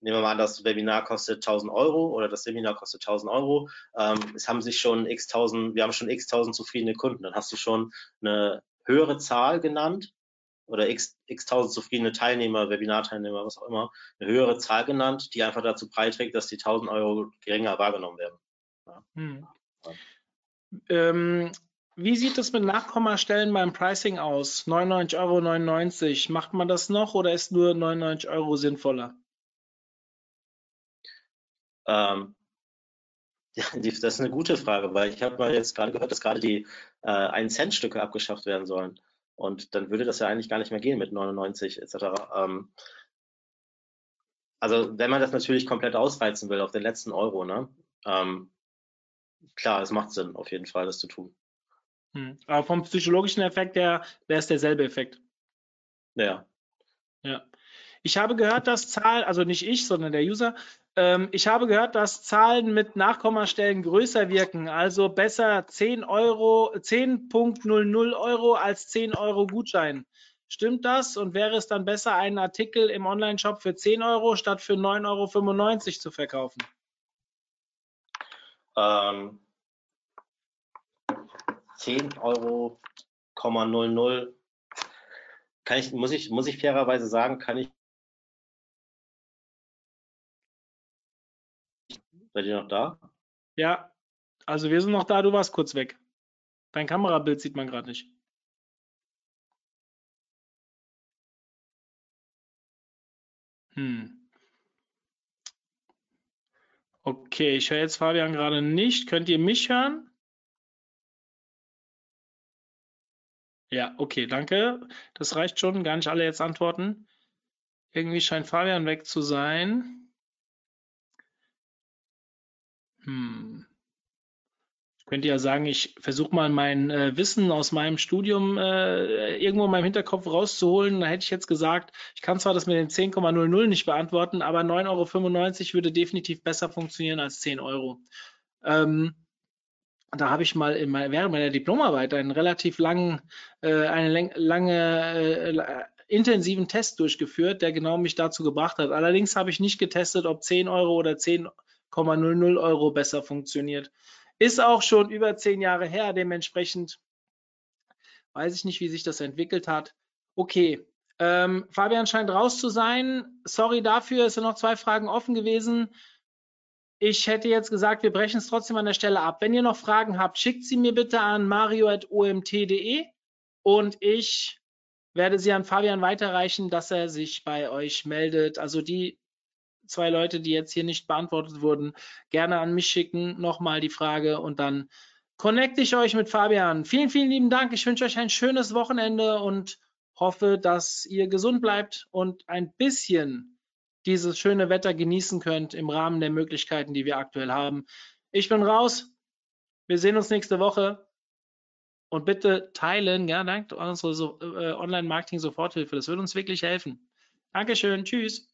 [SPEAKER 2] nehmen wir mal an, das Webinar kostet 1000 Euro oder das Seminar kostet 1000 Euro. Ähm, es haben sich schon x tausend, wir haben schon x tausend zufriedene Kunden. Dann hast du schon eine höhere Zahl genannt oder x, x tausend zufriedene Teilnehmer, Webinarteilnehmer, was auch immer, eine höhere Zahl genannt, die einfach dazu beiträgt, dass die 1000 Euro geringer wahrgenommen werden.
[SPEAKER 1] Hm.
[SPEAKER 2] Ja.
[SPEAKER 1] Ähm, wie sieht es mit Nachkommastellen beim Pricing aus? 99,99 Euro. Macht man das noch oder ist nur 99 Euro sinnvoller?
[SPEAKER 2] Ähm, das ist eine gute Frage, weil ich habe mal jetzt gerade gehört, dass gerade die äh, 1-Cent-Stücke abgeschafft werden sollen. Und dann würde das ja eigentlich gar nicht mehr gehen mit 99 etc. Ähm, also wenn man das natürlich komplett ausreizen will auf den letzten Euro, ne? Ähm, klar, es macht Sinn, auf jeden Fall, das zu tun.
[SPEAKER 1] Hm. Aber vom psychologischen Effekt her wäre es derselbe Effekt.
[SPEAKER 2] Ja.
[SPEAKER 1] Ja. Ich habe gehört, dass Zahlen, also nicht ich, sondern der User, ähm, ich habe gehört, dass Zahlen mit Nachkommastellen größer wirken, also besser 10 Euro, 10.00 Euro als 10 Euro Gutschein. Stimmt das? Und wäre es dann besser, einen Artikel im Onlineshop für 10 Euro statt für 9,95 Euro zu verkaufen?
[SPEAKER 2] Ähm, 10 Euro, 00. Kann ich, muss ich, muss ich fairerweise sagen, kann ich. Seid ihr noch da?
[SPEAKER 1] Ja, also wir sind noch da, du warst kurz weg. Dein Kamerabild sieht man gerade nicht. Hm. Okay, ich höre jetzt Fabian gerade nicht. Könnt ihr mich hören? Ja, okay, danke. Das reicht schon. Gar nicht alle jetzt antworten. Irgendwie scheint Fabian weg zu sein. Hm. Ich könnte ja sagen, ich versuche mal mein äh, Wissen aus meinem Studium äh, irgendwo in meinem Hinterkopf rauszuholen. Da hätte ich jetzt gesagt, ich kann zwar das mit den 10,00 nicht beantworten, aber 9,95 Euro würde definitiv besser funktionieren als 10 Euro. Ähm, da habe ich mal in mein, während meiner Diplomarbeit einen relativ langen, äh, eine lange äh, intensiven Test durchgeführt, der genau mich dazu gebracht hat. Allerdings habe ich nicht getestet, ob 10 Euro oder 10,00 Euro besser funktioniert. Ist auch schon über zehn Jahre her, dementsprechend weiß ich nicht, wie sich das entwickelt hat. Okay, ähm, Fabian scheint raus zu sein. Sorry dafür, es sind noch zwei Fragen offen gewesen. Ich hätte jetzt gesagt, wir brechen es trotzdem an der Stelle ab. Wenn ihr noch Fragen habt, schickt sie mir bitte an mario.omt.de und ich werde sie an Fabian weiterreichen, dass er sich bei euch meldet. Also die zwei Leute, die jetzt hier nicht beantwortet wurden, gerne an mich schicken. Nochmal die Frage und dann connecte ich euch mit Fabian. Vielen, vielen lieben Dank. Ich wünsche euch ein schönes Wochenende und hoffe, dass ihr gesund bleibt und ein bisschen dieses schöne Wetter genießen könnt im Rahmen der Möglichkeiten, die wir aktuell haben. Ich bin raus. Wir sehen uns nächste Woche. Und bitte teilen, ja, danke unsere so, äh, Online-Marketing-Soforthilfe. Das würde uns wirklich helfen. Dankeschön. Tschüss.